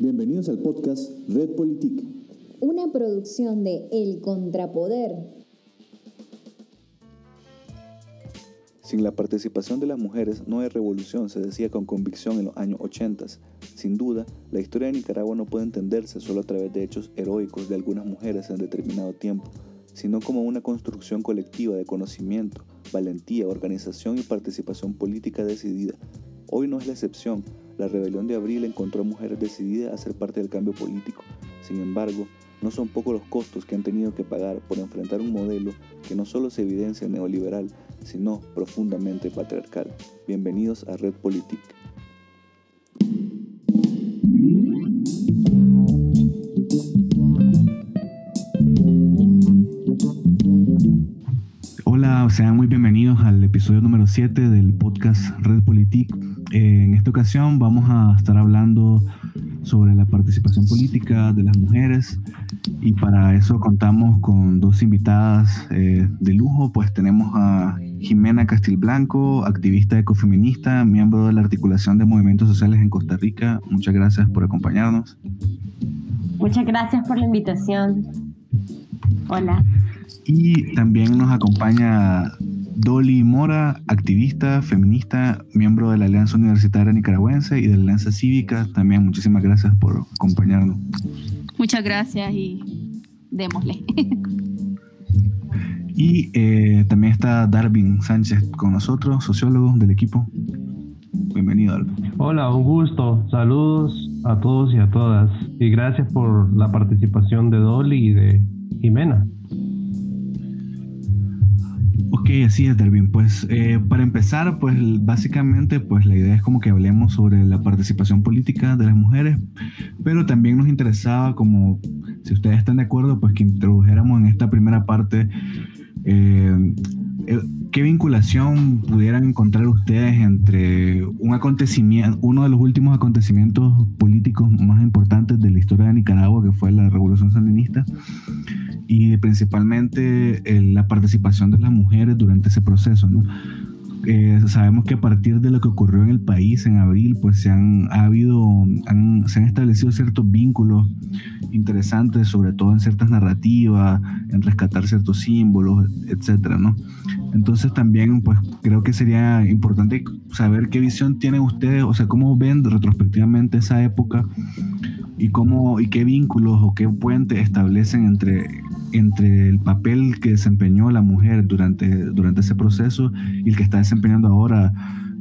Bienvenidos al podcast Red Politique. Una producción de El Contrapoder. Sin la participación de las mujeres no hay revolución, se decía con convicción en los años 80. Sin duda, la historia de Nicaragua no puede entenderse solo a través de hechos heroicos de algunas mujeres en determinado tiempo, sino como una construcción colectiva de conocimiento, valentía, organización y participación política decidida. Hoy no es la excepción, la rebelión de abril encontró mujeres decididas a ser parte del cambio político. Sin embargo, no son pocos los costos que han tenido que pagar por enfrentar un modelo que no solo se evidencia neoliberal, sino profundamente patriarcal. Bienvenidos a Red Politique. Hola, sean muy bienvenidos al episodio número 7 del podcast Red Politique eh, en esta ocasión vamos a estar hablando sobre la participación política de las mujeres y para eso contamos con dos invitadas eh, de lujo, pues tenemos a Jimena Castilblanco, activista ecofeminista, miembro de la articulación de movimientos sociales en Costa Rica. Muchas gracias por acompañarnos. Muchas gracias por la invitación. Hola. Y también nos acompaña Dolly Mora, activista, feminista, miembro de la Alianza Universitaria Nicaragüense y de la Alianza Cívica. También muchísimas gracias por acompañarnos. Muchas gracias y démosle. Y eh, también está Darwin Sánchez con nosotros, sociólogo del equipo. Bienvenido, Darwin. Hola, un gusto. Saludos a todos y a todas. Y gracias por la participación de Dolly y de Jimena. Así es, Darwin. Pues eh, para empezar, pues básicamente, pues la idea es como que hablemos sobre la participación política de las mujeres, pero también nos interesaba como, si ustedes están de acuerdo, pues que introdujéramos en esta primera parte eh, ¿Qué vinculación pudieran encontrar ustedes entre un acontecimiento, uno de los últimos acontecimientos políticos más importantes de la historia de Nicaragua, que fue la Revolución Sandinista, y principalmente eh, la participación de las mujeres durante ese proceso? ¿no? Eh, sabemos que a partir de lo que ocurrió en el país en abril, pues se han, ha habido, se han establecido ciertos vínculos interesantes, sobre todo en ciertas narrativas, en rescatar ciertos símbolos, etcétera, ¿no? Entonces también, pues creo que sería importante saber qué visión tienen ustedes, o sea, cómo ven retrospectivamente esa época y cómo y qué vínculos o qué puentes establecen entre entre el papel que desempeñó la mujer durante, durante ese proceso y el que está desempeñando ahora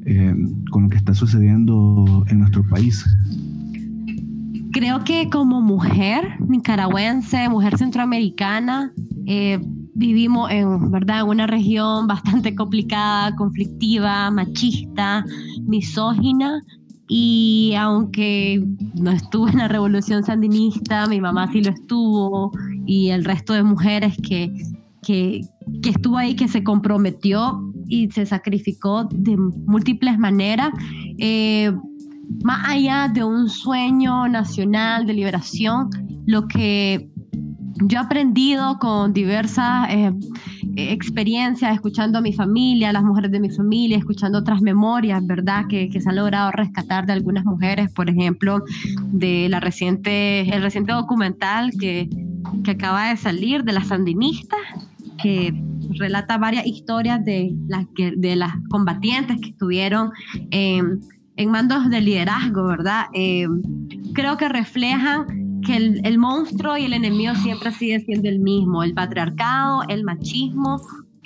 eh, con lo que está sucediendo en nuestro país? Creo que como mujer nicaragüense, mujer centroamericana, eh, vivimos en, ¿verdad? una región bastante complicada, conflictiva, machista, misógina, y aunque no estuve en la revolución sandinista, mi mamá sí lo estuvo y el resto de mujeres que, que, que estuvo ahí, que se comprometió y se sacrificó de múltiples maneras. Eh, más allá de un sueño nacional de liberación, lo que yo he aprendido con diversas eh, experiencias, escuchando a mi familia, a las mujeres de mi familia, escuchando otras memorias, ¿verdad? Que, que, se han logrado rescatar de algunas mujeres, por ejemplo, de la reciente, el reciente documental que, que acaba de salir de las sandinistas, que relata varias historias de las, de las combatientes que estuvieron en mandos de liderazgo, ¿verdad? Eh, creo que reflejan que el, monstruo y el enemigo siempre sigue siendo el mismo, el patriarcado, el machismo,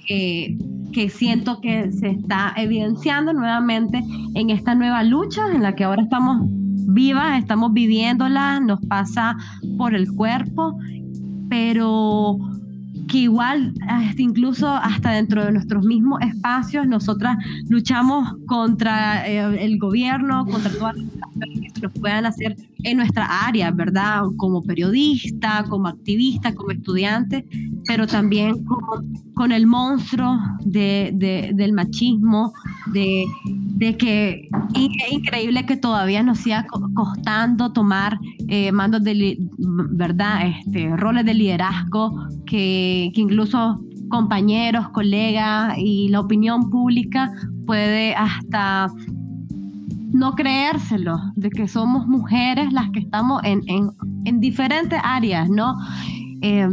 que, que siento que se está evidenciando nuevamente en esta nueva lucha en la que ahora estamos vivas, estamos viviéndola, nos pasa por el cuerpo, pero que igual, incluso hasta dentro de nuestros mismos espacios, nosotras luchamos contra eh, el gobierno, contra todas las que nos puedan hacer en nuestra área, ¿verdad? Como periodista, como activista, como estudiante, pero también con, el monstruo de, del machismo, de, de que es increíble que todavía nos siga costando tomar eh, mandos de, ¿verdad? Este, roles de liderazgo que, que incluso compañeros, colegas y la opinión pública puede hasta no creérselo, de que somos mujeres las que estamos en, en, diferentes áreas, ¿no? Eh,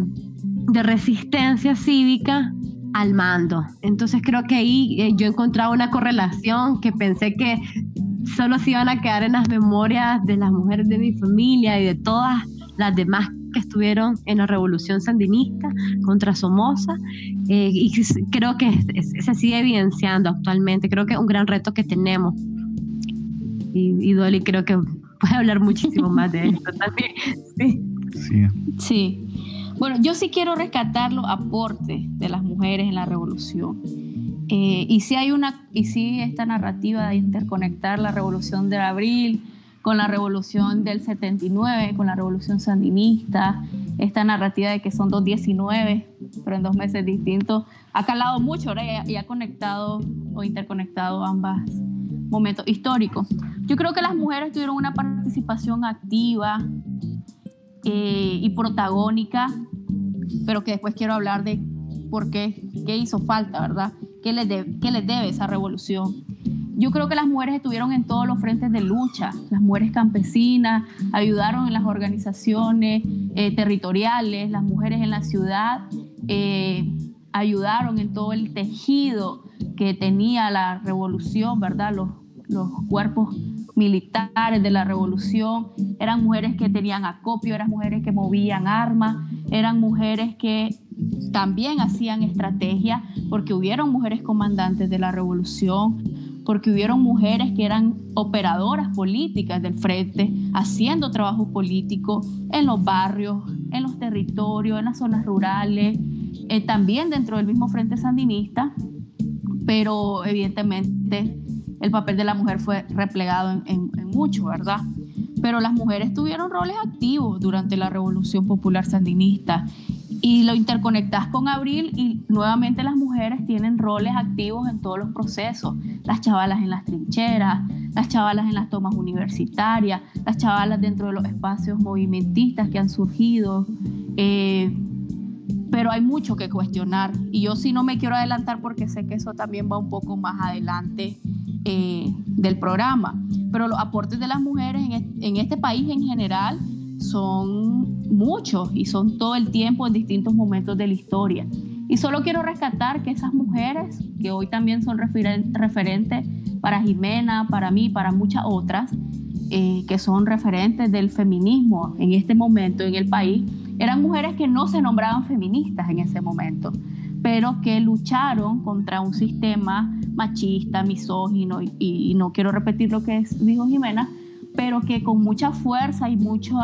de resistencia cívica al mando. Entonces creo que ahí eh, yo encontraba una correlación que pensé que solo se iban a quedar en las memorias de las mujeres de mi familia y de todas las demás que estuvieron en la revolución sandinista contra Somoza eh, y creo que se sigue evidenciando actualmente, creo que es un gran reto que tenemos y, y Dolly creo que puede hablar muchísimo más de esto también. Sí. sí. Bueno, yo sí quiero rescatar los aportes de las mujeres en la revolución. Eh, y si hay una, y sí esta narrativa de interconectar la revolución de abril con la revolución del 79, con la revolución sandinista, esta narrativa de que son dos 19, pero en dos meses distintos, ha calado mucho y ha conectado o interconectado ambas momentos históricos. Yo creo que las mujeres tuvieron una participación activa eh, y protagónica, pero que después quiero hablar de por qué, qué hizo falta, ¿verdad? ¿Qué les, qué les debe esa revolución? Yo creo que las mujeres estuvieron en todos los frentes de lucha, las mujeres campesinas ayudaron en las organizaciones eh, territoriales, las mujeres en la ciudad eh, ayudaron en todo el tejido que tenía la revolución, ¿verdad? Los, los cuerpos militares de la revolución, eran mujeres que tenían acopio, eran mujeres que movían armas, eran mujeres que también hacían estrategia, porque hubieron mujeres comandantes de la revolución, porque hubieron mujeres que eran operadoras políticas del frente, haciendo trabajo político en los barrios, en los territorios, en las zonas rurales, eh, también dentro del mismo frente sandinista, pero evidentemente el papel de la mujer fue replegado en, mucho, ¿verdad? Pero las mujeres tuvieron roles activos durante la Revolución Popular Sandinista y lo interconectas con Abril y nuevamente las mujeres tienen roles activos en todos los procesos. Las chavalas en las trincheras, las chavalas en las tomas universitarias, las chavalas dentro de los espacios movimentistas que han surgido. Eh, pero hay mucho que cuestionar y yo sí no me quiero adelantar porque sé que eso también va un poco más adelante eh, del programa. Pero los aportes de las mujeres en, este país en general son muchos y son todo el tiempo en distintos momentos de la historia. Y solo quiero rescatar que esas mujeres, que hoy también son referentes para Jimena, para mí, para muchas otras, eh, que son referentes del feminismo en este momento en el país, eran mujeres que no se nombraban feministas en ese momento, pero que lucharon contra un sistema machista, misógino, y, no quiero repetir lo que dijo Jimena, pero que con mucha fuerza y mucho...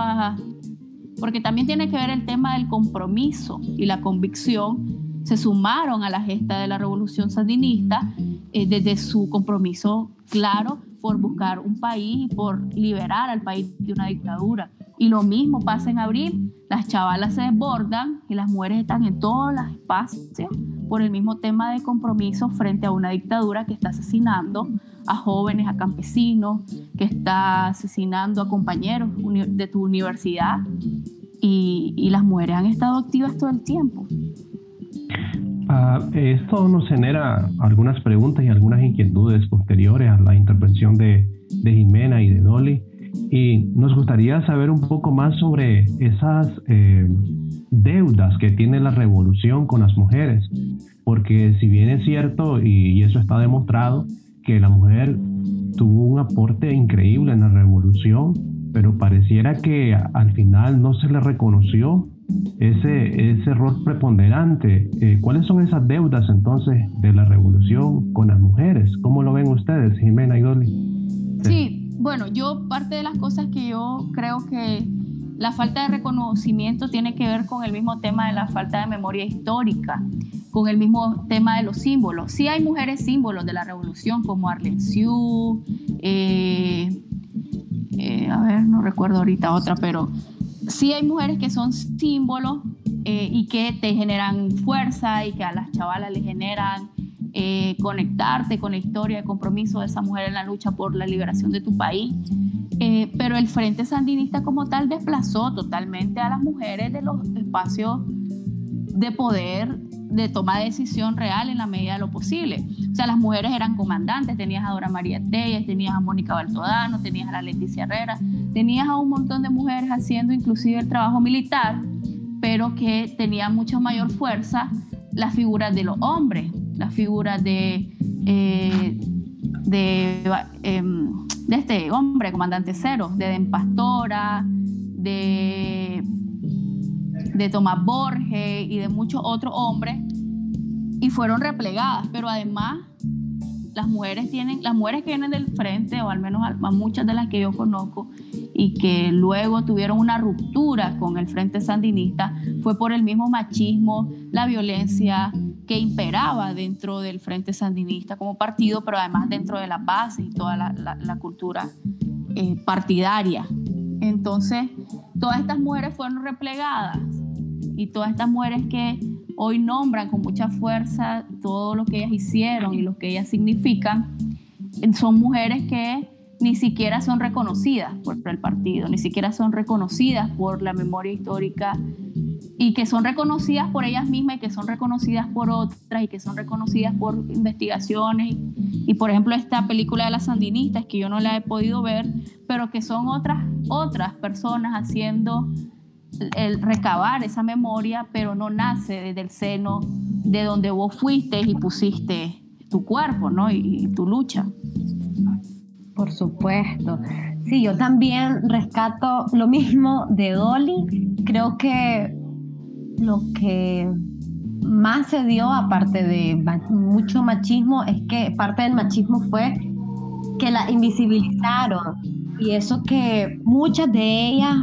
Porque también tiene que ver el tema del compromiso y la convicción, se sumaron a la gesta de la revolución sandinista eh, desde su compromiso claro por buscar un país y por liberar al país de una dictadura. Y lo mismo pasa en abril, las chavalas se desbordan y las mujeres están en todos los espacios por el mismo tema de compromiso frente a una dictadura que está asesinando a jóvenes, a campesinos, que está asesinando a compañeros de tu universidad y, las mujeres han estado activas todo el tiempo. Ah, esto nos genera algunas preguntas y algunas inquietudes posteriores a la intervención de, de Jimena y de Dolly. Y nos gustaría saber un poco más sobre esas eh, deudas que tiene la revolución con las mujeres. Porque si bien es cierto, y, eso está demostrado, que la mujer tuvo un aporte increíble en la revolución, pero pareciera que al final no se le reconoció ese, ese rol preponderante. Eh, ¿Cuáles son esas deudas entonces de la revolución con las mujeres? ¿Cómo lo ven ustedes, Jimena y Dolly? Sí, bueno, yo parte de las cosas que yo creo que la falta de reconocimiento tiene que ver con el mismo tema de la falta de memoria histórica, con el mismo tema de los símbolos. Sí hay mujeres símbolos de la revolución como Arlen Siu, eh, eh, a ver, no recuerdo ahorita otra, pero sí hay mujeres que son símbolos eh, y que te generan fuerza y que a las chavalas le generan eh, conectarte con la historia de compromiso de esa mujer en la lucha por la liberación de tu país. Eh, pero el Frente Sandinista como tal desplazó totalmente a las mujeres de los espacios de poder de toma de decisión real en la medida de lo posible. O sea, las mujeres eran comandantes, tenías a Dora María Telles, tenías a Mónica Baltodano, tenías a la Leticia Herrera, tenías a un montón de mujeres haciendo inclusive el trabajo militar, pero que tenían mucha mayor fuerza las figuras de los hombres, las figuras de, eh, em, de, este hombre, comandante cero, de Den Pastora, de de Tomás Borges y de muchos otros hombres y fueron replegadas, pero además las mujeres tienen, las mujeres que vienen del frente, o al menos muchas de las que yo conozco, y que luego tuvieron una ruptura con el frente sandinista, fue por el mismo machismo, la violencia que imperaba dentro del frente sandinista como partido, pero además dentro de la base y toda la, cultura eh, partidaria. Entonces, todas estas mujeres fueron replegadas y todas estas mujeres que hoy nombran con mucha fuerza todo lo que ellas hicieron y lo que ellas significan, son mujeres que ni siquiera son reconocidas por el partido, ni siquiera son reconocidas por la memoria histórica y que son reconocidas por ellas mismas y que son reconocidas por otras y que son reconocidas por investigaciones. Y, por ejemplo esta película de las sandinistas que yo no la he podido ver pero que son otras otras personas haciendo el recabar esa memoria, pero no nace desde el seno de donde vos fuiste y pusiste tu cuerpo, ¿no? Y, tu lucha. Por supuesto. Sí, yo también rescato lo mismo de Dolly. Creo que lo que más se dio, aparte de mucho machismo, es que parte del machismo fue que la invisibilizaron. Y eso que muchas de ellas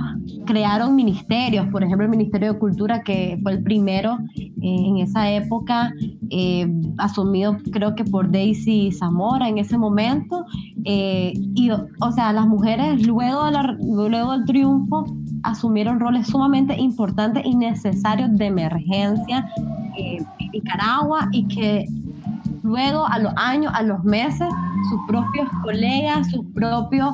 crearon ministerios, por ejemplo el Ministerio de Cultura, que fue el primero eh, en esa época, eh, asumido creo que por Daisy Zamora en ese momento. Eh, y, o sea, las mujeres luego, luego del triunfo asumieron roles sumamente importantes y necesarios de emergencia en Nicaragua y que luego a los años, a los meses, sus propios colegas, sus propios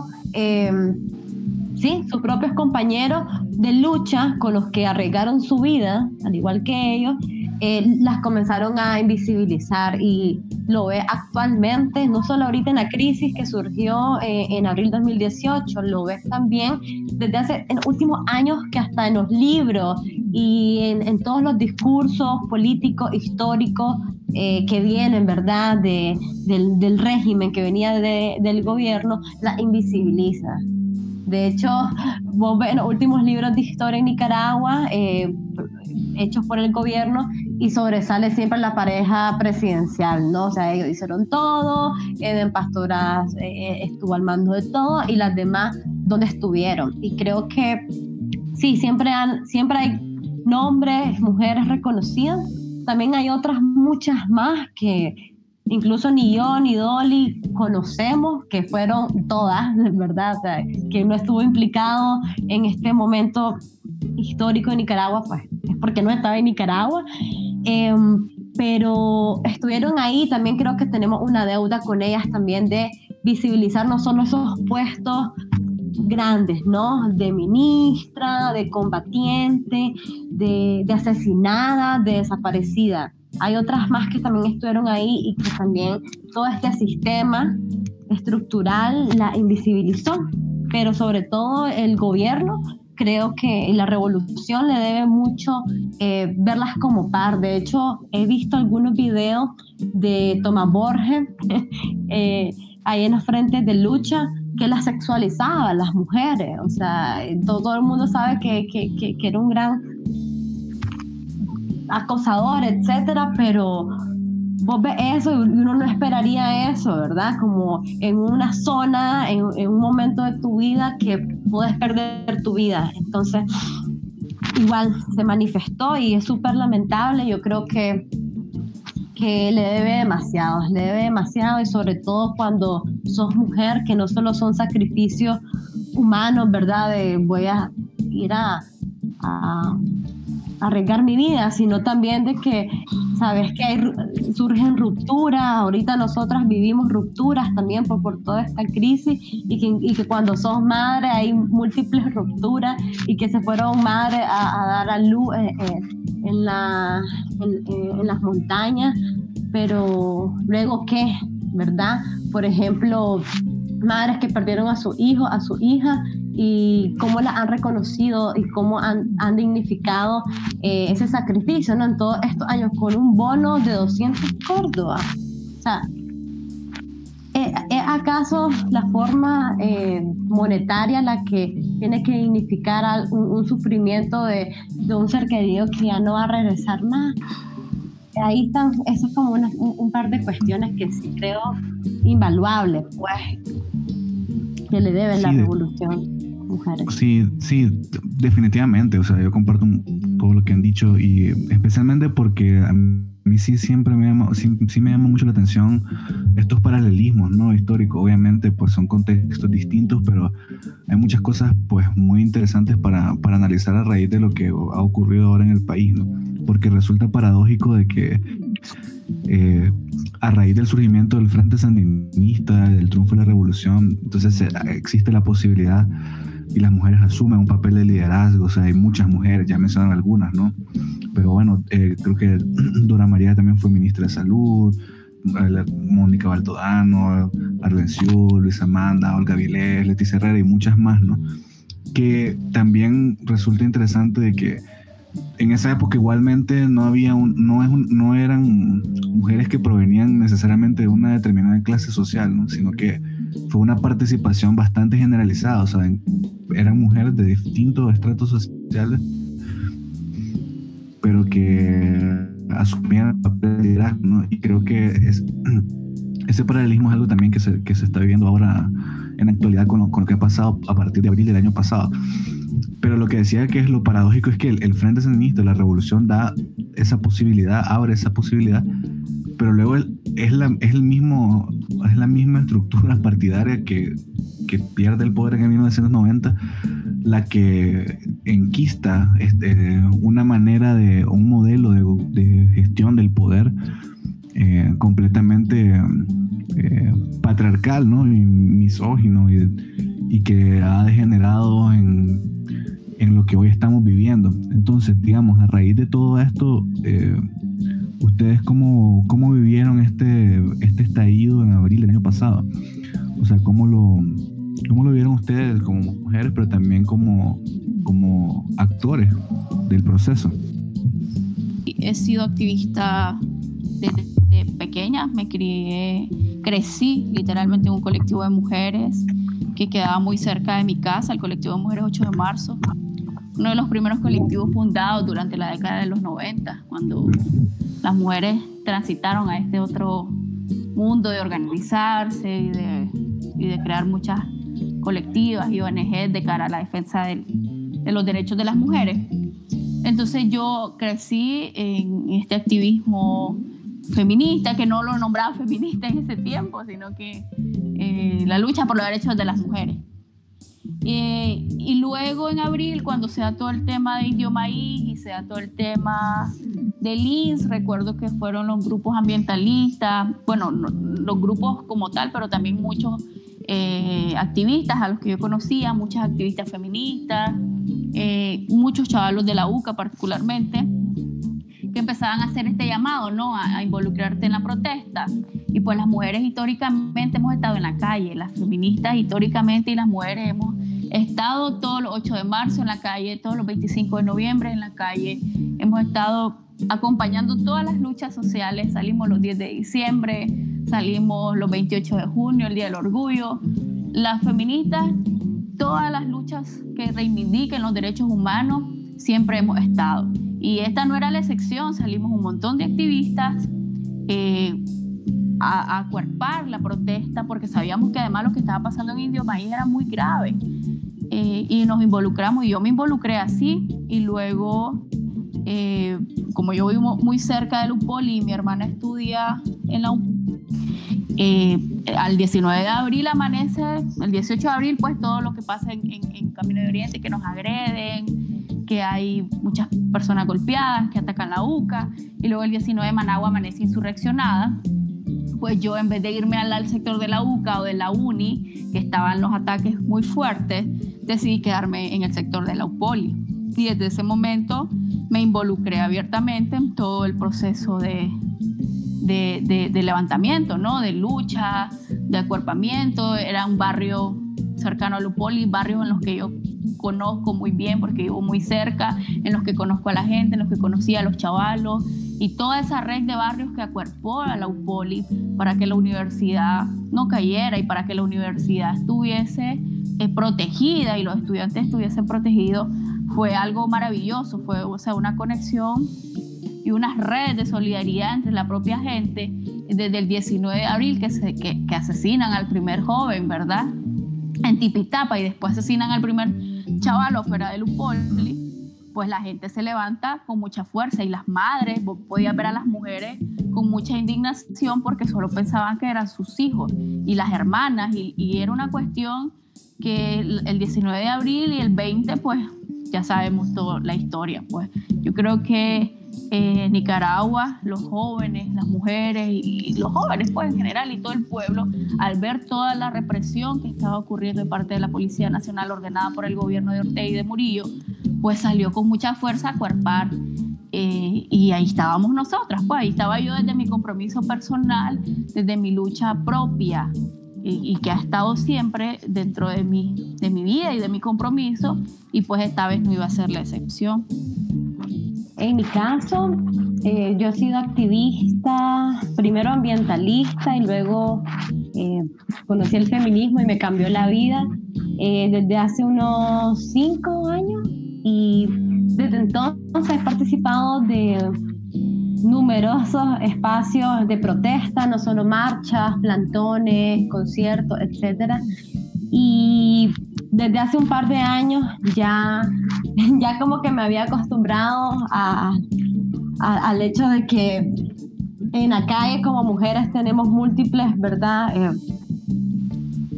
sí, sus propios compañeros de lucha con los que arriesgaron su vida, al igual que ellos, eh, las comenzaron a invisibilizar y lo ve actualmente, no solo ahorita en la crisis que surgió eh, en abril 2018, lo ves también desde hace en últimos años que hasta en los libros y en, todos los discursos políticos, históricos eh, que vienen, ¿verdad?, de, del, régimen que venía del gobierno, la invisibiliza. De hecho, vos los últimos libros de historia en Nicaragua, eh, hechos por el gobierno, y sobresale siempre la pareja presidencial, ¿no? O sea, ellos hicieron todo, Eden Pastora eh, estuvo al mando de todo, y las demás, ¿dónde estuvieron? Y creo que sí, siempre, han, siempre hay nombres, mujeres reconocidas, también hay otras muchas más que incluso ni yo ni Dolly conocemos, que fueron todas, ¿verdad? O sea, que no estuvo implicado en este momento histórico de Nicaragua, pues es porque no estaba en Nicaragua. Em, pero estuvieron ahí, también creo que tenemos una deuda con ellas también de visibilizar no solo esos puestos grandes, ¿no? De ministra, de combatiente, de asesinada, de desaparecida, hay otras más que también estuvieron ahí y que también todo este sistema estructural la invisibilizó, pero sobre todo el gobierno creo que la revolución le debe mucho eh, verlas como par. De hecho, he visto algunos videos de Tomás Borges eh, ahí en los frentes de lucha que las sexualizaba las mujeres. O sea, todo, el mundo sabe que, que, que era un gran acosador, etcétera, pero vos ves eso y uno no esperaría eso, ¿verdad? Como en una zona, en, un momento de tu vida que puedes perder tu vida. Entonces, igual se manifestó y es súper lamentable. Yo creo que, que le debe demasiado, le debe demasiado y sobre todo cuando sos mujer, que no solo son sacrificios humanos, ¿verdad? De voy a ir a arriesgar mi vida, sino también de que, sabes que surgen rupturas, ahorita nosotras vivimos rupturas también por, por toda esta crisis y que, cuando sos madre hay múltiples rupturas y que se fueron madres a, dar a luz. Eh, eh, en, la, en, las montañas, pero luego qué, ¿verdad? Por ejemplo, madres que perdieron a su hijo, a su hija, y cómo la han reconocido y cómo han, han dignificado eh, ese sacrificio ¿no? en todos estos años con un bono de 200 Córdoba. O sea, ¿es acaso la forma eh, monetaria la que tiene que dignificar un, sufrimiento de, de, un ser querido que ya no va a regresar más? Ahí están, eso es como un, par de cuestiones que sí creo invaluables, pues, que le deben la revolución. Sí, sí, definitivamente. O sea, yo comparto todo lo que han dicho y especialmente porque a mí sí siempre me llama, sí, me llama mucho la atención estos paralelismos, ¿no? Históricos. Obviamente, pues son contextos distintos, pero hay muchas cosas, pues, muy interesantes para, para analizar a raíz de lo que ha ocurrido ahora en el país, ¿no? Porque resulta paradójico de que eh, a raíz del surgimiento del Frente Sandinista, del triunfo de la revolución, entonces eh, existe la posibilidad y las mujeres asumen un papel de liderazgo, o sea, hay muchas mujeres, ya mencionan algunas, ¿no? Pero bueno, eh, creo que Dora María también fue ministra de Salud, Mónica Baldodano, Arlenciú, Luisa Amanda, Olga Vilés, Leticia Herrera y muchas más, ¿no? Que también resulta interesante de que en esa época igualmente no había un, no, es no eran mujeres que provenían necesariamente de una determinada clase social, ¿no? sino que fue una participación bastante generalizada, o sea, eran mujeres de distintos estratos sociales, pero que asumían el papel de liderazgo, ¿no? Y creo que es, ese paralelismo es algo también que se, que se está viviendo ahora en la actualidad con lo, con lo que ha pasado a partir de abril del año pasado. Pero lo que decía que es lo paradójico es que el, Frente Sandinista, la revolución da esa posibilidad, abre esa posibilidad, pero luego es, la, es, el mismo, es la misma estructura partidaria que, que pierde el poder en el 1990 la que enquista este, una manera de, un modelo de, de gestión del poder eh, completamente eh, patriarcal ¿no? y misógino y, y que ha degenerado en en lo que hoy estamos viviendo. Entonces, digamos, a raíz de todo esto, eh, ¿ustedes cómo, cómo vivieron este, este estallido en abril del año pasado? O sea, ¿cómo lo, cómo lo vieron ustedes como mujeres, pero también como, como actores del proceso? He sido activista desde pequeña, me crié, crecí literalmente en un colectivo de mujeres que quedaba muy cerca de mi casa, el colectivo de mujeres 8 de marzo uno de los primeros colectivos fundados durante la década de los 90, cuando las mujeres transitaron a este otro mundo de organizarse y de, y de crear muchas colectivas y ONG de cara a la defensa de, de los derechos de las mujeres. Entonces yo crecí en este activismo feminista, que no lo nombraba feminista en ese tiempo, sino que eh, la lucha por los derechos de las mujeres. Y luego en abril, cuando se da todo el tema de Indio Maíz y se da todo el tema de LINS, recuerdo que fueron los grupos ambientalistas, bueno, los grupos como tal, pero también muchos eh, activistas a los que yo conocía, muchas activistas feministas, eh, muchos chavalos de la UCA particularmente, que empezaban a hacer este llamado, ¿no? A, a, involucrarte en la protesta. Y pues las mujeres históricamente hemos estado en la calle, las feministas históricamente y las mujeres hemos He estado todos los 8 de marzo en la calle, todos los 25 de noviembre en la calle. Hemos estado acompañando todas las luchas sociales. Salimos los 10 de diciembre, salimos los 28 de junio, el Día del Orgullo. Las feministas, todas las luchas que reivindiquen los derechos humanos, siempre hemos estado. Y esta no era la excepción, salimos un montón de activistas eh, a, a acuerpar la protesta porque sabíamos que además lo que estaba pasando en Indio Maíz era muy grave. Eh, y nos involucramos y yo me involucré así y luego eh, como yo vivo muy cerca del UPOL y mi hermana estudia en la eh, al 19 de abril amanece, el 18 de abril pues todo lo que pasa en, en, Camino de Oriente, que nos agreden, que hay muchas personas golpeadas, que atacan la UCA, y luego el 19 de Managua amanece insurreccionada pues yo en vez de irme al, sector de la UCA o de la UNI, que estaban los ataques muy fuertes, decidí quedarme en el sector de la UPOLI. y desde ese momento me involucré abiertamente en todo el proceso de, de, de, levantamiento, ¿no? de lucha, de acuerpamiento. Era un barrio cercano a Lupoli, barrios en los que yo conozco muy bien porque vivo muy cerca, en los que conozco a la gente, en los que conocí a los chavalos y toda esa red de barrios que acuerpó a la para que la universidad no cayera y para que la universidad estuviese eh, protegida y los estudiantes estuviesen protegidos fue algo maravilloso, fue o sea, una conexión y una red de solidaridad entre la propia gente desde el 19 de abril que, se, que asesinan al primer joven, ¿verdad? En Tipitapa y después asesinan al primer chaval fuera del Upoli, pues la gente se levanta con mucha fuerza y las madres, vos ver a las mujeres con mucha indignación porque solo pensaban que eran sus hijos y las hermanas y era una cuestión que el 19 de abril y el 20 pues ya sabemos toda la historia. Pues yo creo que en Nicaragua, los jóvenes, las mujeres y los jóvenes pues en general y todo el pueblo, al ver toda la represión que estaba ocurriendo de parte de la Policía Nacional ordenada por el gobierno de Ortega y de Murillo, pues salió con mucha fuerza a cuerpar eh, y ahí estábamos nosotras, pues ahí estaba yo desde mi compromiso personal, desde mi lucha propia y, que ha estado siempre dentro de mi, de mi vida y de mi compromiso y pues esta vez no iba a ser la excepción. En mi caso, eh, yo he sido activista, primero ambientalista y luego eh, conocí el feminismo y me cambió la vida eh, desde hace unos cinco años y desde entonces he participado de numerosos espacios de protesta, no solo marchas, plantones, conciertos, etc. Y desde hace un par de años ya, ya como que me había acostumbrado a, al hecho de que en la calle como mujeres tenemos múltiples, ¿verdad? Eh,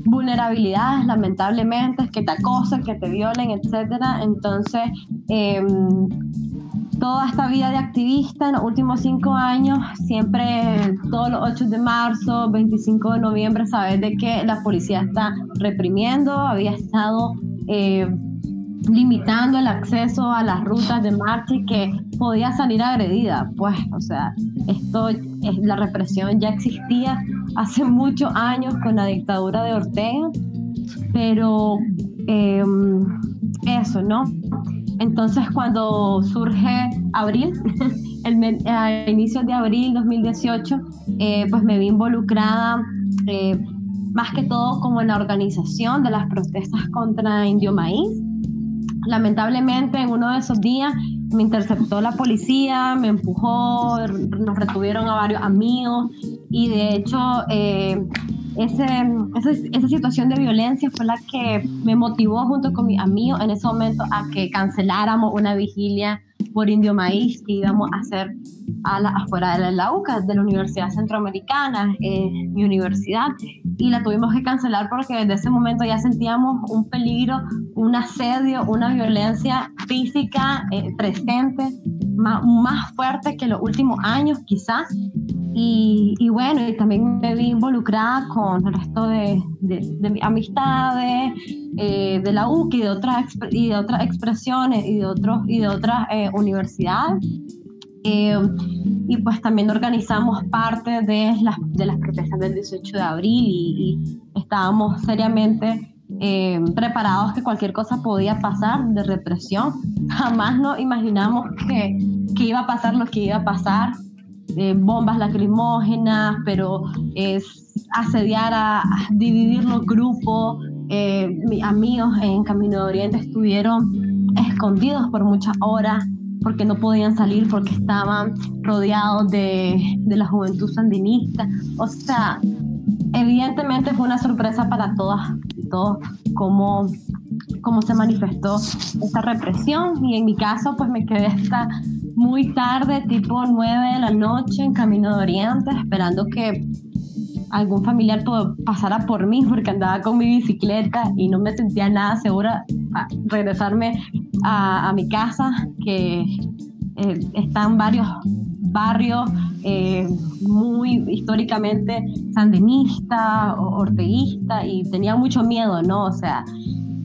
vulnerabilidades, lamentablemente, que te acosen, que te violen, etc. Entonces, eh, toda esta vida de activista en los últimos cinco años, siempre todos los 8 de marzo, 25 de noviembre, sabes de que la policía está reprimiendo, había estado eh, limitando el acceso a las rutas de marcha y que podía salir agredida. Pues, o sea, esto, la represión ya existía hace muchos años con la dictadura de Ortega, pero eh, eso, ¿no? Entonces, cuando surge abril, el, a inicios de abril 2018, eh, pues me vi involucrada eh, más que todo como en la organización de las protestas contra Indio Maíz. Lamentablemente, en uno de esos días me interceptó la policía, me empujó, nos retuvieron a varios amigos y de hecho eh, ese, esa, situación de violencia fue la que me motivó junto con mis amigos en ese momento a que canceláramos una vigilia por Indio Maíz que íbamos a hacer a la, afuera de la UCA, de la Universidad Centroamericana, eh, mi universidad, y la tuvimos que cancelar porque desde ese momento ya sentíamos un peligro, un asedio, una violencia física eh, presente, más, más fuerte que los últimos años quizás, y, bueno, y también me vi involucrada con el resto de, de, amistades, eh, de la UC y de otras, y de otras expresiones y de, otros, y de otras eh, universidades. Eh, y pues también organizamos parte de las, de las protestas del 18 de abril y, y estábamos seriamente preparados que cualquier cosa podía pasar de represión. Jamás nos imaginamos que, que iba a pasar lo que iba a pasar bombas lacrimógenas, pero es asediar a, dividir los grupos. Eh, mis amigos en Camino de Oriente estuvieron escondidos por muchas horas porque no podían salir porque estaban rodeados de, la juventud sandinista. O sea, evidentemente fue una sorpresa para todas y todos cómo, cómo se manifestó esta represión y en mi caso pues me quedé hasta muy tarde, tipo 9 de la noche en Camino de Oriente, esperando que algún familiar pasara por mí porque andaba con mi bicicleta y no me sentía nada segura a regresarme a, mi casa, que eh, están varios barrios eh, muy históricamente sandinistas orteguistas y tenía mucho miedo, ¿no? O sea,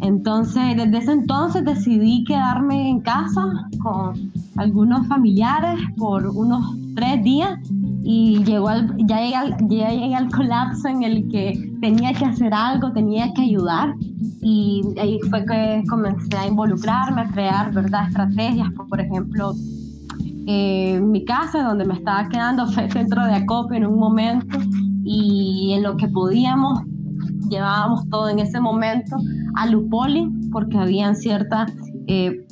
Entonces, desde ese entonces decidí quedarme en casa con algunos familiares por unos tres días y llegó ya, llegué al, ya llegué al colapso en el que tenía que hacer algo, tenía que ayudar. Y ahí fue que comencé a involucrarme, a crear ¿verdad? estrategias, por ejemplo, eh, mi casa donde me estaba quedando fue centro de acopio en un momento. Y en lo que podíamos llevábamos todo en ese momento a Lupoli porque habían ciertas, eh,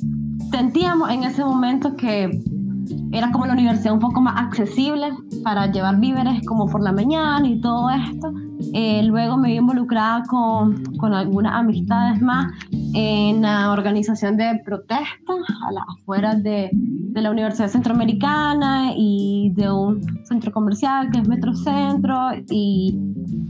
sentíamos en ese momento que era como la universidad un poco más accesible para llevar víveres como por la mañana y todo esto. Eh, luego me vi involucrada con, con, algunas amistades más en la organización de protestas a las afueras de, de, la Universidad Centroamericana y de un centro comercial que es Metrocentro y,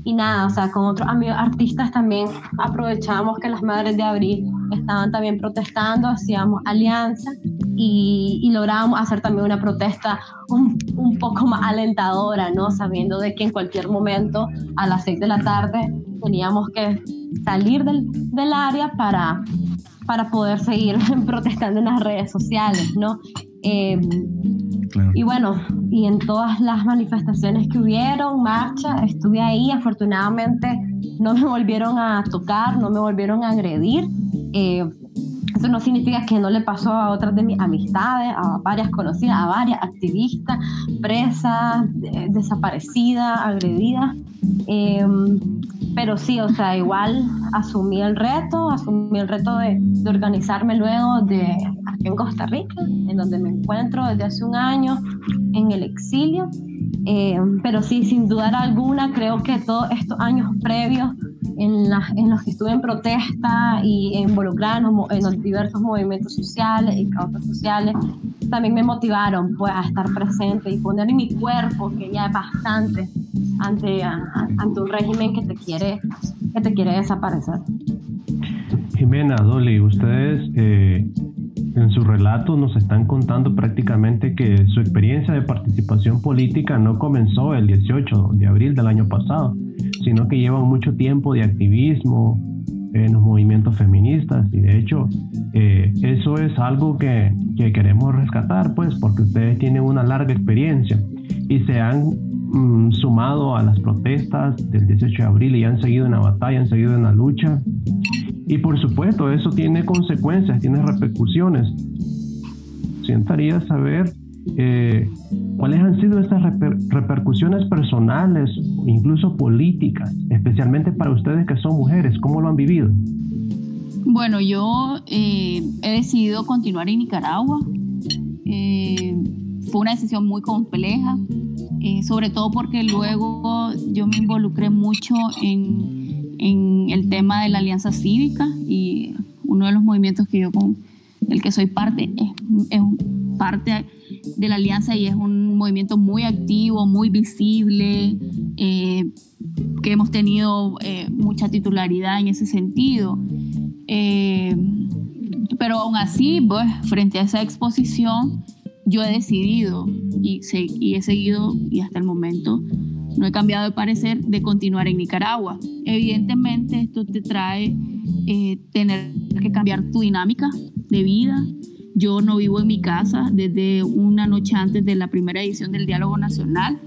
y nada, o sea, con otros amigos artistas también aprovechábamos que las Madres de Abril estaban también protestando, hacíamos alianza y, y lográbamos hacer también una protesta un, un, poco más alentadora, ¿no? Sabiendo de que en cualquier momento a las 6 de la tarde teníamos que salir del, del área para, para poder seguir protestando en las redes sociales, ¿no? Eh, Y bueno, y en todas las manifestaciones que hubieron, marcha, estuve ahí, afortunadamente no me volvieron a tocar, no me volvieron a agredir. Eh, eso no significa que no le pasó a otras de mis amistades, a varias conocidas, a varias activistas, presas, desaparecidas, agredidas. Em, pero sí, o sea, igual asumí el reto, asumí el reto de, de, organizarme luego de aquí en Costa Rica, en donde me encuentro desde hace un año en el exilio. Eh, pero sí, sin dudar alguna, creo que todos estos años previos en, los que estuve en protesta y involucrada en, los diversos movimientos sociales y causas sociales, también me motivaron pues, a estar presente y poner en mi cuerpo, que ya es bastante, ante, ante un régimen que te quiere, que te quiere desaparecer. Jimena, Dolly, ustedes eh, en su relato nos están contando prácticamente que su experiencia de participación política no comenzó el 18 de abril del año pasado, sino que llevan mucho tiempo de activismo en los movimientos feministas. Y de hecho eh, eso es algo que, que, queremos rescatar pues porque ustedes tienen una larga experiencia y se han mm, sumado a las protestas del 18 de abril y han seguido en la batalla, han seguido en la lucha y por supuesto eso tiene consecuencias, tiene repercusiones. Sientaría saber eh, ¿Cuáles han sido estas repercusiones personales, incluso políticas, especialmente para ustedes que son mujeres? ¿Cómo lo han vivido? Bueno, yo eh, he decidido continuar en Nicaragua. Eh, fue una decisión muy compleja, sobre todo porque luego yo me involucré mucho en, en, el tema de la alianza cívica y uno de los movimientos que yo con el que soy parte es, es parte de la alianza y es un movimiento muy activo, muy visible, eh, que hemos tenido eh, mucha titularidad en ese sentido. Eh, pero aún así, pues, frente a esa exposición, yo he decidido y, y he seguido y hasta el momento no he cambiado de parecer de continuar en Nicaragua. Evidentemente esto te trae tener que cambiar tu dinámica de vida, yo no vivo en mi casa desde una noche antes de la primera edición del Diálogo Nacional,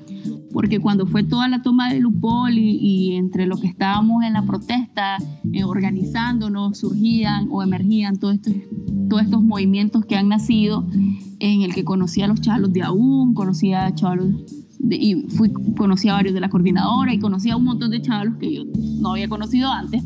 porque cuando fue toda la toma de Lupol y, entre lo que estábamos en la protesta, eh, organizándonos, surgían o emergían todos estos, movimientos que han nacido, en el que conocí a los chalos de aún, conocí a chalos y fui, conocí a varios de la coordinadora y conocí a un montón de chalos que yo no había conocido antes,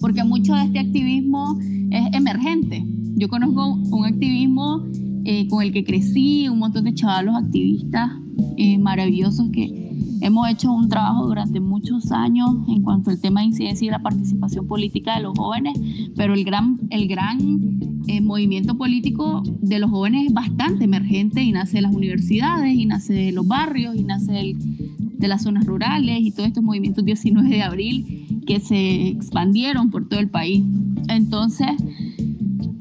porque mucho de este activismo es emergente. Yo conozco un activismo eh, con el que crecí, un montón de chavalos activistas eh, maravillosos que hemos hecho un trabajo durante muchos años en cuanto al tema de incidencia y la participación política de los jóvenes, pero el gran, el gran eh, movimiento político de los jóvenes es bastante emergente y nace de las universidades, y nace de los barrios, y nace de las zonas rurales y todos estos movimientos 19 de abril que se expandieron por todo el país. Entonces,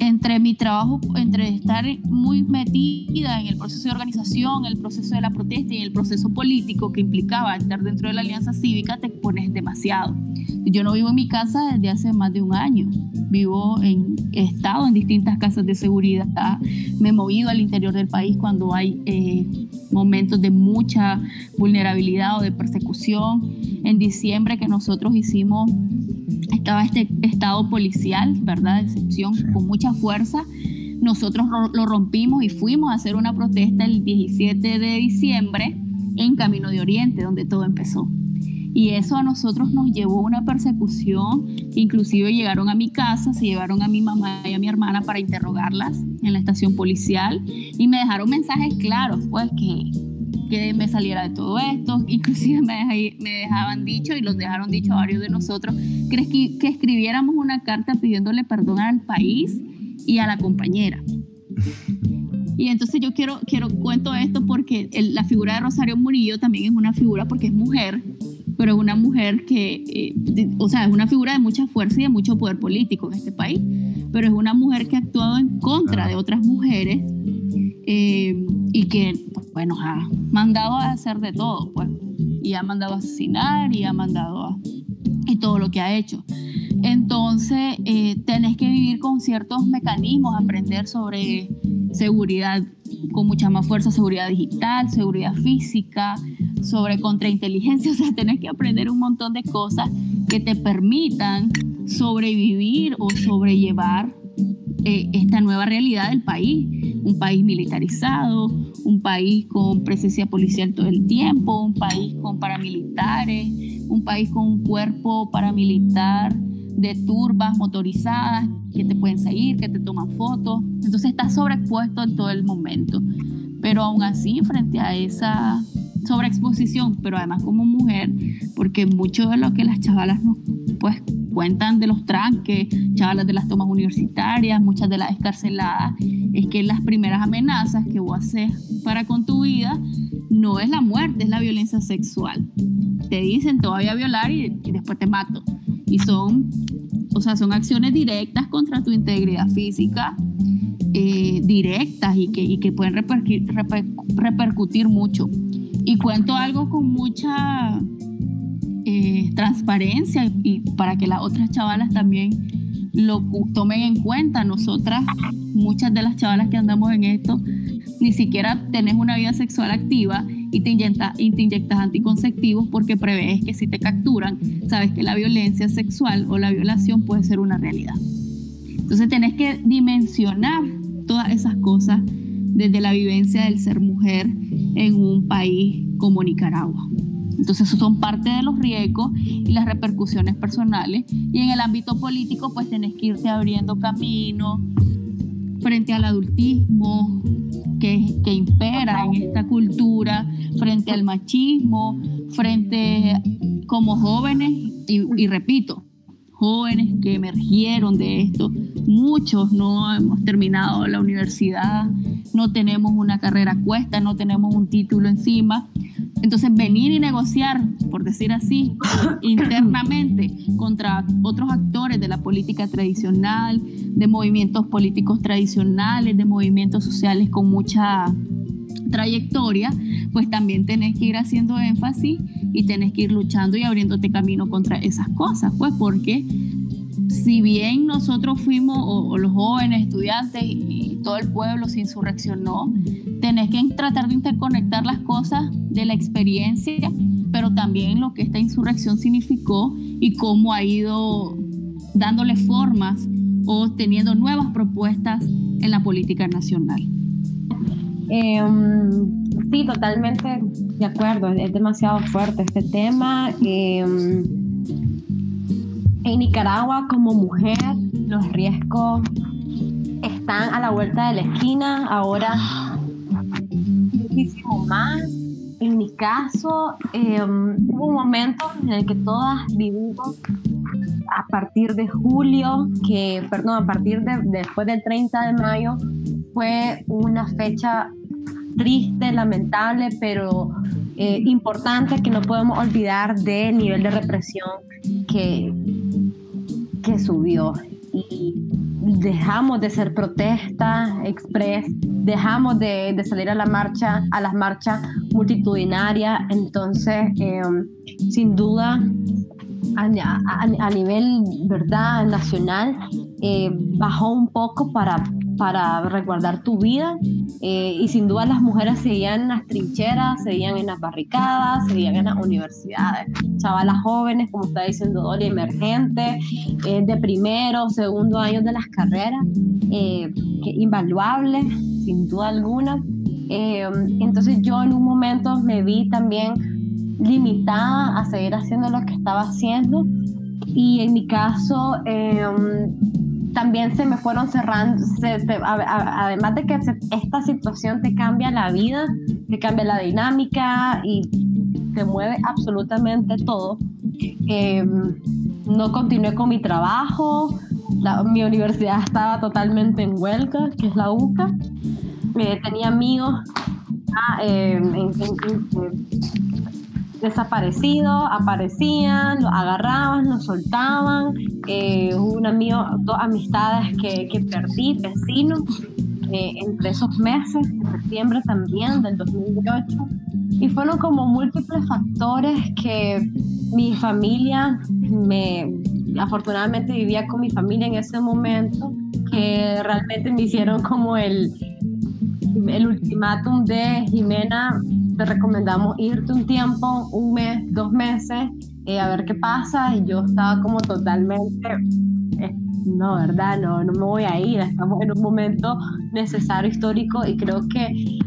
entre mi trabajo, entre estar muy metida en el proceso de organización, el proceso de la protesta y el proceso político que implicaba estar dentro de la alianza cívica, te pones demasiado. Yo no vivo en mi casa desde hace más de un año. Vivo en, he estado en distintas casas de seguridad. Me he movido al interior del país cuando hay eh, momentos de mucha vulnerabilidad o de persecución. En diciembre que nosotros hicimos estaba este estado policial, ¿verdad? De excepción, con mucha fuerza. Nosotros lo rompimos y fuimos a hacer una protesta el 17 de diciembre en Camino de Oriente, donde todo empezó. Y eso a nosotros nos llevó a una persecución, inclusive llegaron a mi casa, se llevaron a mi mamá y a mi hermana para interrogarlas en la estación policial y me dejaron mensajes claros, pues que que me saliera de todo esto. Inclusive me, me dejaban dicho y los dejaron dicho a varios de nosotros que, que escribiéramos una carta pidiéndole perdón al país y a la compañera. Y entonces yo quiero, quiero cuento esto porque la figura de Rosario Murillo también es una figura porque es mujer, pero es una mujer que, eh, o sea, es una figura de mucha fuerza y de mucho poder político en este país, pero es una mujer que ha actuado en contra de otras mujeres eh, y que, bueno, ha mandado a hacer de todo, pues, y ha mandado a asesinar y ha mandado y todo lo que ha hecho. Entonces, eh, tenés que vivir con ciertos mecanismos, aprender sobre seguridad con mucha más fuerza, seguridad digital, seguridad física, sobre contrainteligencia, o sea, tenés que aprender un montón de cosas que te permitan sobrevivir o sobrellevar eh, esta nueva realidad del país. Un país militarizado, un país con presencia policial todo el tiempo, un país con paramilitares, un país con un cuerpo paramilitar de turbas motorizadas que te pueden seguir, que te toman fotos. Entonces estás sobreexpuesto en todo el momento. Pero aún así, frente a esa sobreexposición, pero además como mujer, porque mucho de lo que las chavalas nos pues cuentan de los tranques, chavalas de las tomas universitarias, muchas de las escarceladas, es que las primeras amenazas que vos haces para con tu vida no es la muerte, es la violencia sexual. Te dicen te voy a violar y, después te mato. Y son, o sea, son acciones directas contra tu integridad física, eh, directas y que, y que pueden repercutir, repercutir mucho. Y cuento algo con mucha eh, transparencia y, para que las otras chavalas también lo tomen en cuenta. Nosotras, muchas de las chavalas que andamos en esto, ni siquiera tenés una vida sexual activa y te, inyectas anticonceptivos porque prevés que si te capturan, sabes que la violencia sexual o la violación puede ser una realidad. Entonces tenés que dimensionar todas esas cosas desde la vivencia del ser mujer en un país como Nicaragua. Entonces, esos son parte de los riesgos y las repercusiones personales. Y en el ámbito político, pues tenés que irte abriendo camino frente al adultismo que, que impera en esta cultura, frente al machismo, frente como jóvenes, y, y repito, jóvenes que emergieron de esto. Muchos no hemos terminado la universidad, no tenemos una carrera cuesta, no tenemos un título encima. Entonces, venir y negociar, por decir así, internamente contra otros actores de la política tradicional, de movimientos políticos tradicionales, de movimientos sociales con mucha trayectoria, pues también tenés que ir haciendo énfasis y tenés que ir luchando y abriéndote camino contra esas cosas, pues porque si bien nosotros fuimos, o, los jóvenes, estudiantes y, todo el pueblo se insurreccionó, tenés que tratar de interconectar las cosas de la experiencia, pero también lo que esta insurrección significó y cómo ha ido dándole formas o teniendo nuevas propuestas en la política nacional. Em, sí, totalmente de acuerdo, es demasiado fuerte este tema. Em, en Nicaragua, como mujer, los riesgos están a la vuelta de la esquina, ahora muchísimo más. En mi caso, em, hubo un momento en el que todas vivimos a partir de julio, que, perdón, a partir de después del 30 de mayo, fue una fecha triste, lamentable, pero eh, importante que no podemos olvidar del nivel de represión que, que subió. Y dejamos de ser protesta express, dejamos de, salir a la marcha, a las marchas multitudinarias, entonces em, sin duda a, a, nivel verdad nacional eh, bajó un poco para para resguardar tu vida eh, y sin duda las mujeres seguían en las trincheras, seguían en las barricadas, seguían en las universidades. Chavalas jóvenes, como está diciendo Dolly, emergentes, eh, de primero, segundo año de las carreras, eh, invaluables, sin duda alguna. entonces yo en un momento me vi también limitada a seguir haciendo lo que estaba haciendo y en mi caso también se me fueron cerrando, además de que esta situación te cambia la vida, te cambia la dinámica y te mueve absolutamente todo. Em, no continué con mi trabajo, mi universidad estaba totalmente en huelga, que es la UCA. Eh, tenía amigos ah, em, desaparecidos, aparecían, los agarraban, los soltaban. Eh, un amigo, dos amistades que, que perdí, vecinos, eh, entre esos meses, en septiembre también del 2018. Y fueron como múltiples factores que mi familia, me, afortunadamente vivía con mi familia en ese momento, que realmente me hicieron como el, el ultimátum de Jimena, te recomendamos irte un tiempo, un mes, dos meses, eh, a ver qué pasa. Y yo estaba como totalmente, eh, no, ¿verdad? No, no me voy a ir. Estamos en un momento necesario, histórico, y creo que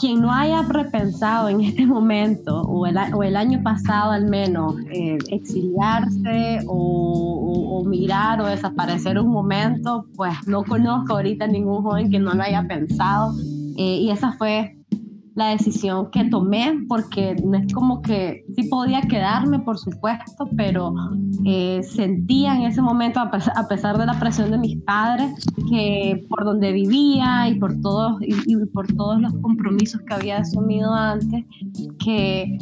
quien no haya repensado en este momento, o el, o el año pasado al menos, eh, exiliarse o, o, mirar o desaparecer un momento, pues no conozco ahorita ningún joven que no lo haya pensado. y esa fue la decisión que tomé, porque no es como que sí podía quedarme, por supuesto, pero eh, sentía en ese momento, a pesar, de la presión de mis padres, que por donde vivía y por todos, y, por todos los compromisos que había asumido antes, que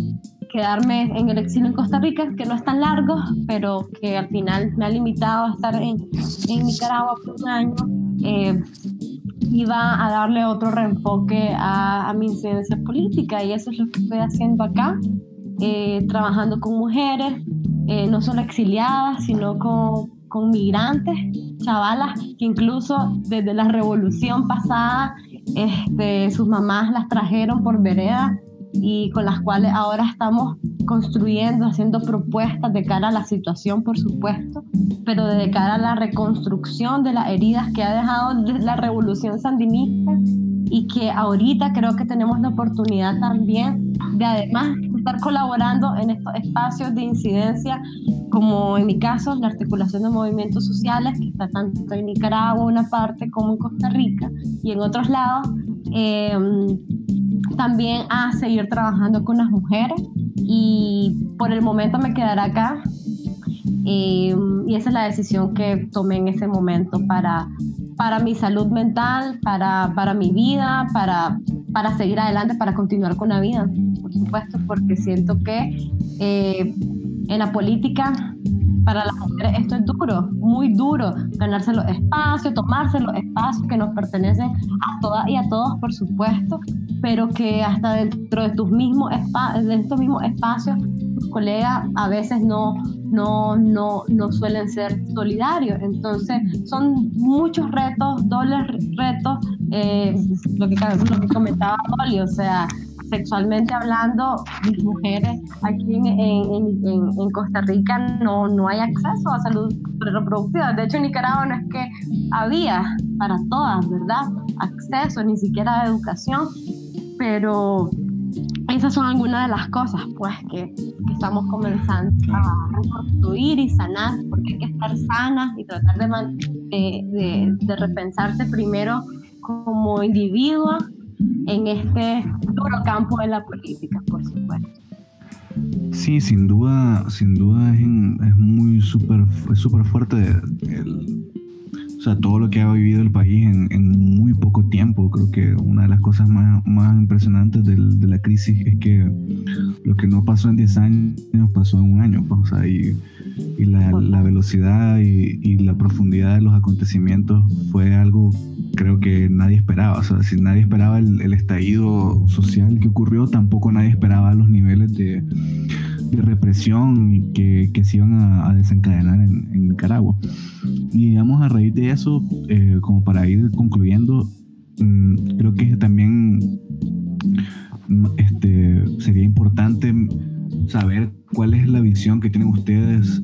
quedarme en el exilio en Costa Rica, que no es tan largo, pero que al final me ha limitado a estar en, en Nicaragua por un año. Eh, iba a darle otro reenfoque a, mi incidencia política y eso es lo que estoy haciendo acá, eh, trabajando con mujeres, eh, no solo exiliadas, sino con, con migrantes, chavalas que incluso desde la revolución pasada este, sus mamás las trajeron por vereda y con las cuales ahora estamos construyendo, haciendo propuestas de cara a la situación, por supuesto, pero de cara a la reconstrucción de las heridas que ha dejado la revolución sandinista y que ahorita creo que tenemos la oportunidad también de además estar colaborando en estos espacios de incidencia, como en mi caso la articulación de movimientos sociales, que está tanto en Nicaragua una parte como en Costa Rica y en otros lados. Eh, también a seguir trabajando con las mujeres y por el momento me quedaré acá y, esa es la decisión que tomé en ese momento para, para mi salud mental, para, para mi vida, para, para seguir adelante, para continuar con la vida, por supuesto, porque siento que eh, en la política para las mujeres esto es duro, muy duro, ganarse los espacios, tomarse los espacios que nos pertenecen a todas y a todos, por supuesto, pero que hasta dentro de tus mismos de estos mismos espacios, tus colegas a veces no, no, no, no suelen ser solidarios. Entonces, son muchos retos, dobles retos, eh, lo, que, lo que comentaba Dolly, o sea, sexualmente hablando, mis mujeres aquí en, Costa Rica no, no hay acceso a salud reproductiva. De hecho, en Nicaragua no es que había para todas, ¿verdad? Acceso, ni siquiera a educación, pero esas son algunas de las cosas pues que, que estamos comenzando a construir y sanar, porque hay que estar sanas y tratar de, de, de repensarse primero como individuo en este duro campo de la política, por supuesto. Sí, sin duda, sin duda es, muy súper súper fuerte el, sea, todo lo que ha vivido el país en, muy poco tiempo. Creo que una de las cosas más, más impresionantes de la crisis es que lo que no pasó en 10 años pasó en un año. Pues, o sea, y, y la, la, velocidad y, y, la profundidad de los acontecimientos fue algo creo que nadie esperaba. O sea, si nadie esperaba el, el estallido social que ocurrió, tampoco nadie esperaba los niveles de de represión que, que se iban a, desencadenar en, Nicaragua. Y digamos, a raíz de eso, eh, como para ir concluyendo, mm, creo que también este, sería importante saber cuál es la visión que tienen ustedes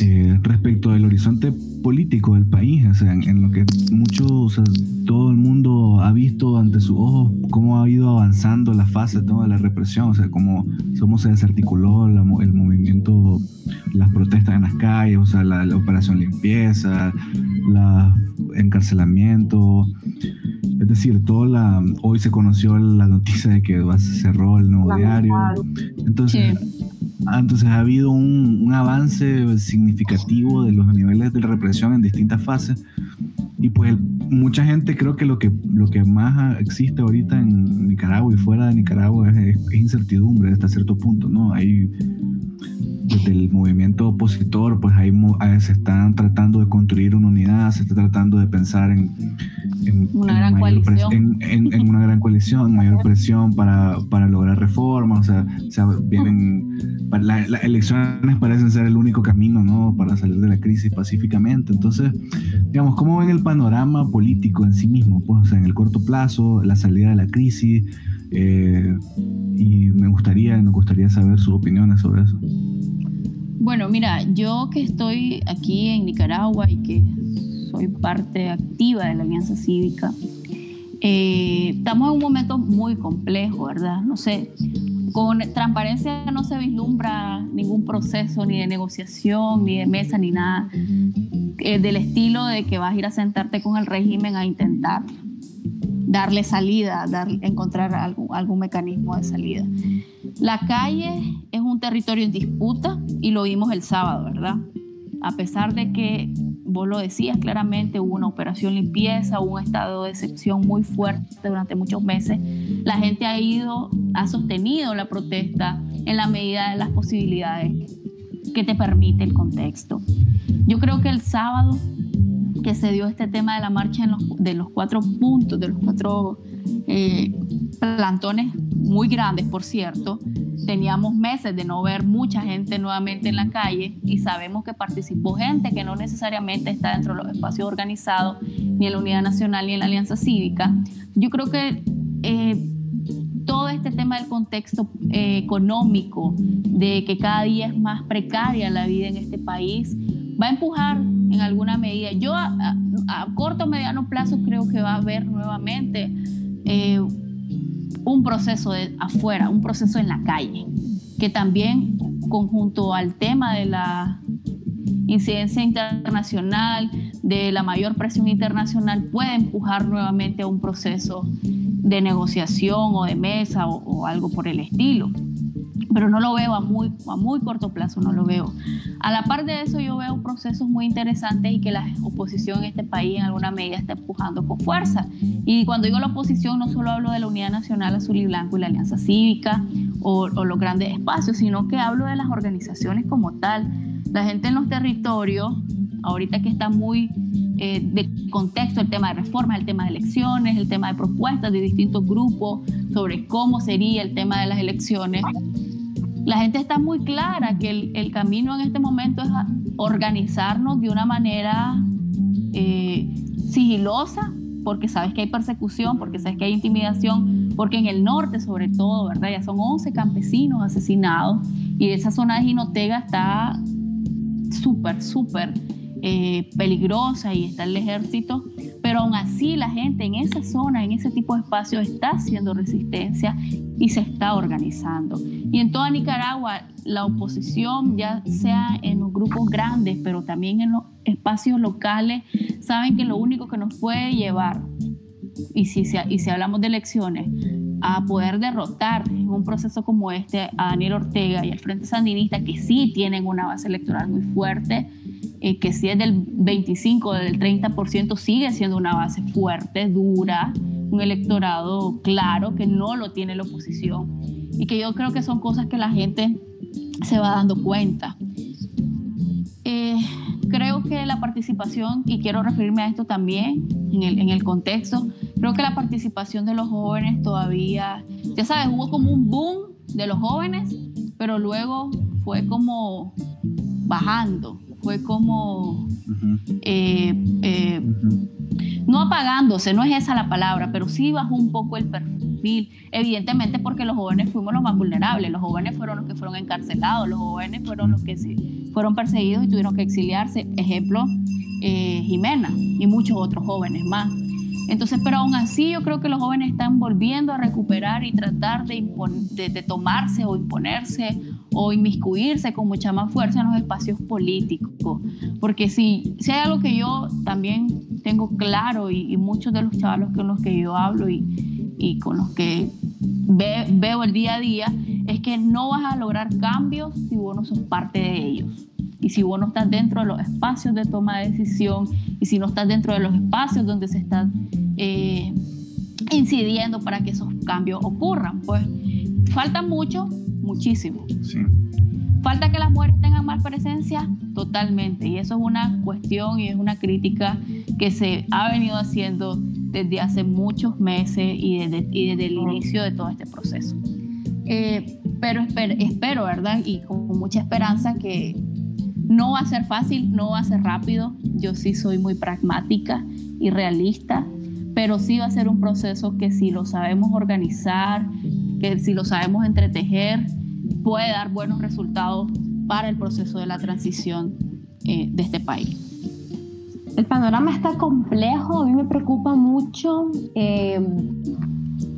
eh, respecto del horizonte político del país, o sea, en, lo que mucho, o sea, todo el mundo ha visto ante sus ojos cómo ha ido avanzando la fase de la represión, o sea, cómo, cómo se desarticuló el movimiento, las protestas en las calles, o sea, la, operación limpieza, la encarcelamiento, es decir, todo la, hoy se conoció la noticia de que cerró el nuevo diario, entonces... Ah, entonces ha habido un, avance significativo de los niveles de represión en distintas fases y pues mucha gente creo que lo que lo que más existe ahorita en Nicaragua y fuera de Nicaragua es, incertidumbre hasta cierto punto, ¿no? Hay desde el movimiento opositor, pues ahí se están tratando de construir una unidad, se está tratando de pensar en, una gran coalición. En, una gran coalición, mayor presión para, para lograr reformas, o sea, vienen, las elecciones parecen ser el único camino, ¿no? Para salir de la crisis pacíficamente. Entonces, digamos, ¿cómo ven el panorama político en sí mismo? Pues, o sea, en el corto plazo, la salida de la crisis, eh, y me gustaría, me gustaría saber sus opiniones sobre eso. Bueno, mira, yo que estoy aquí en Nicaragua y que soy parte activa de la Alianza Cívica, eh, estamos en un momento muy complejo, ¿verdad? No sé, con transparencia no se vislumbra ningún proceso ni de negociación, ni de mesa, ni nada eh, del estilo de que vas a ir a sentarte con el régimen a intentar darle salida, dar, encontrar algún, algún mecanismo de salida. La calle es un territorio en disputa y lo vimos el sábado, ¿verdad? A pesar de que vos lo decías claramente, hubo una operación limpieza, hubo un estado de excepción muy fuerte durante muchos meses, la gente ha ido, ha sostenido la protesta en la medida de las posibilidades que te permite el contexto. Yo creo que el sábado que se dio este tema de la marcha de los cuatro puntos, de los cuatro eh, plantones muy grandes, por cierto. Teníamos meses de no ver mucha gente nuevamente en la calle y sabemos que participó gente que no necesariamente está dentro de los espacios organizados, ni en la Unidad Nacional ni en la Alianza Cívica. Yo creo que eh, todo este tema del contexto eh, económico, de que cada día es más precaria la vida en este país, va a empujar en alguna medida. Yo a, corto o mediano plazo creo que va a haber nuevamente eh, un proceso de afuera, un proceso en la calle, que también conjunto al tema de la incidencia internacional, de la mayor presión internacional, puede empujar nuevamente a un proceso de negociación o de mesa o algo por el estilo pero no lo veo a muy, a muy corto plazo, no lo veo. A la par de eso, yo veo procesos muy interesantes y que la oposición en este país en alguna medida está empujando con fuerza. Y cuando digo la oposición, no solo hablo de la Unidad Nacional Azul y Blanco y la Alianza Cívica o, los grandes espacios, sino que hablo de las organizaciones como tal. La gente en los territorios, ahorita que está muy eh, de contexto el tema de reformas, el tema de elecciones, el tema de propuestas de distintos grupos sobre cómo sería el tema de las elecciones, la gente está muy clara que el, camino en este momento es organizarnos de una manera eh, sigilosa, porque sabes que hay persecución, porque sabes que hay intimidación, porque en el norte sobre todo, ¿verdad? Ya son 11 campesinos asesinados y esa zona de Jinotega está súper, súper eh, peligrosa y está el ejército, pero aún así la gente en esa zona, en ese tipo de espacio está haciendo resistencia y se está organizando. Y en toda Nicaragua, la oposición, ya sea en los grupos grandes, pero también en los espacios locales, saben que lo único que nos puede llevar, y si, y si hablamos de elecciones, a poder derrotar en un proceso como este a Daniel Ortega y al Frente Sandinista, que sí tienen una base electoral muy fuerte, eh, que si es del 25 o del 30%, sigue siendo una base fuerte, dura, un electorado claro que no lo tiene la oposición y que yo creo que son cosas que la gente se va dando cuenta. Eh, creo que la participación, y quiero referirme a esto también en el, en el contexto, creo que la participación de los jóvenes todavía, ya sabes, hubo como un boom de los jóvenes, pero luego fue como bajando, fue como eh, eh, no apagándose, no es esa la palabra, pero sí bajó un poco el perfil, evidentemente porque los jóvenes fuimos los más vulnerables, los jóvenes fueron los que fueron encarcelados, los jóvenes fueron los que fueron perseguidos y tuvieron que exiliarse, ejemplo, eh, Jimena y muchos otros jóvenes más. Entonces, pero aún así yo creo que los jóvenes están volviendo a recuperar y tratar de, de, tomarse o imponerse o inmiscuirse con mucha más fuerza en los espacios políticos. Porque si, si hay algo que yo también tengo claro y, muchos de los chavalos con los que yo hablo y, y con los que veo el día a día, es que no vas a lograr cambios si vos no sos parte de ellos. Y si vos no estás dentro de los espacios de toma de decisión y si no estás dentro de los espacios donde se están eh, incidiendo para que esos cambios ocurran, pues falta mucho, muchísimo. Falta que las mujeres tengan más presencia, totalmente. Y eso es una cuestión y es una crítica que se ha venido haciendo desde hace muchos meses y desde, desde el inicio de todo este proceso. Eh, pero espero, espero, ¿verdad? Y con mucha esperanza que, no va a ser fácil, no va a ser rápido. Yo sí soy muy pragmática y realista, pero sí va a ser un proceso que si lo sabemos organizar, que si lo sabemos entretejer, puede dar buenos resultados para el proceso de la transición eh, de este país. El panorama está complejo, a mí me preocupa mucho eh,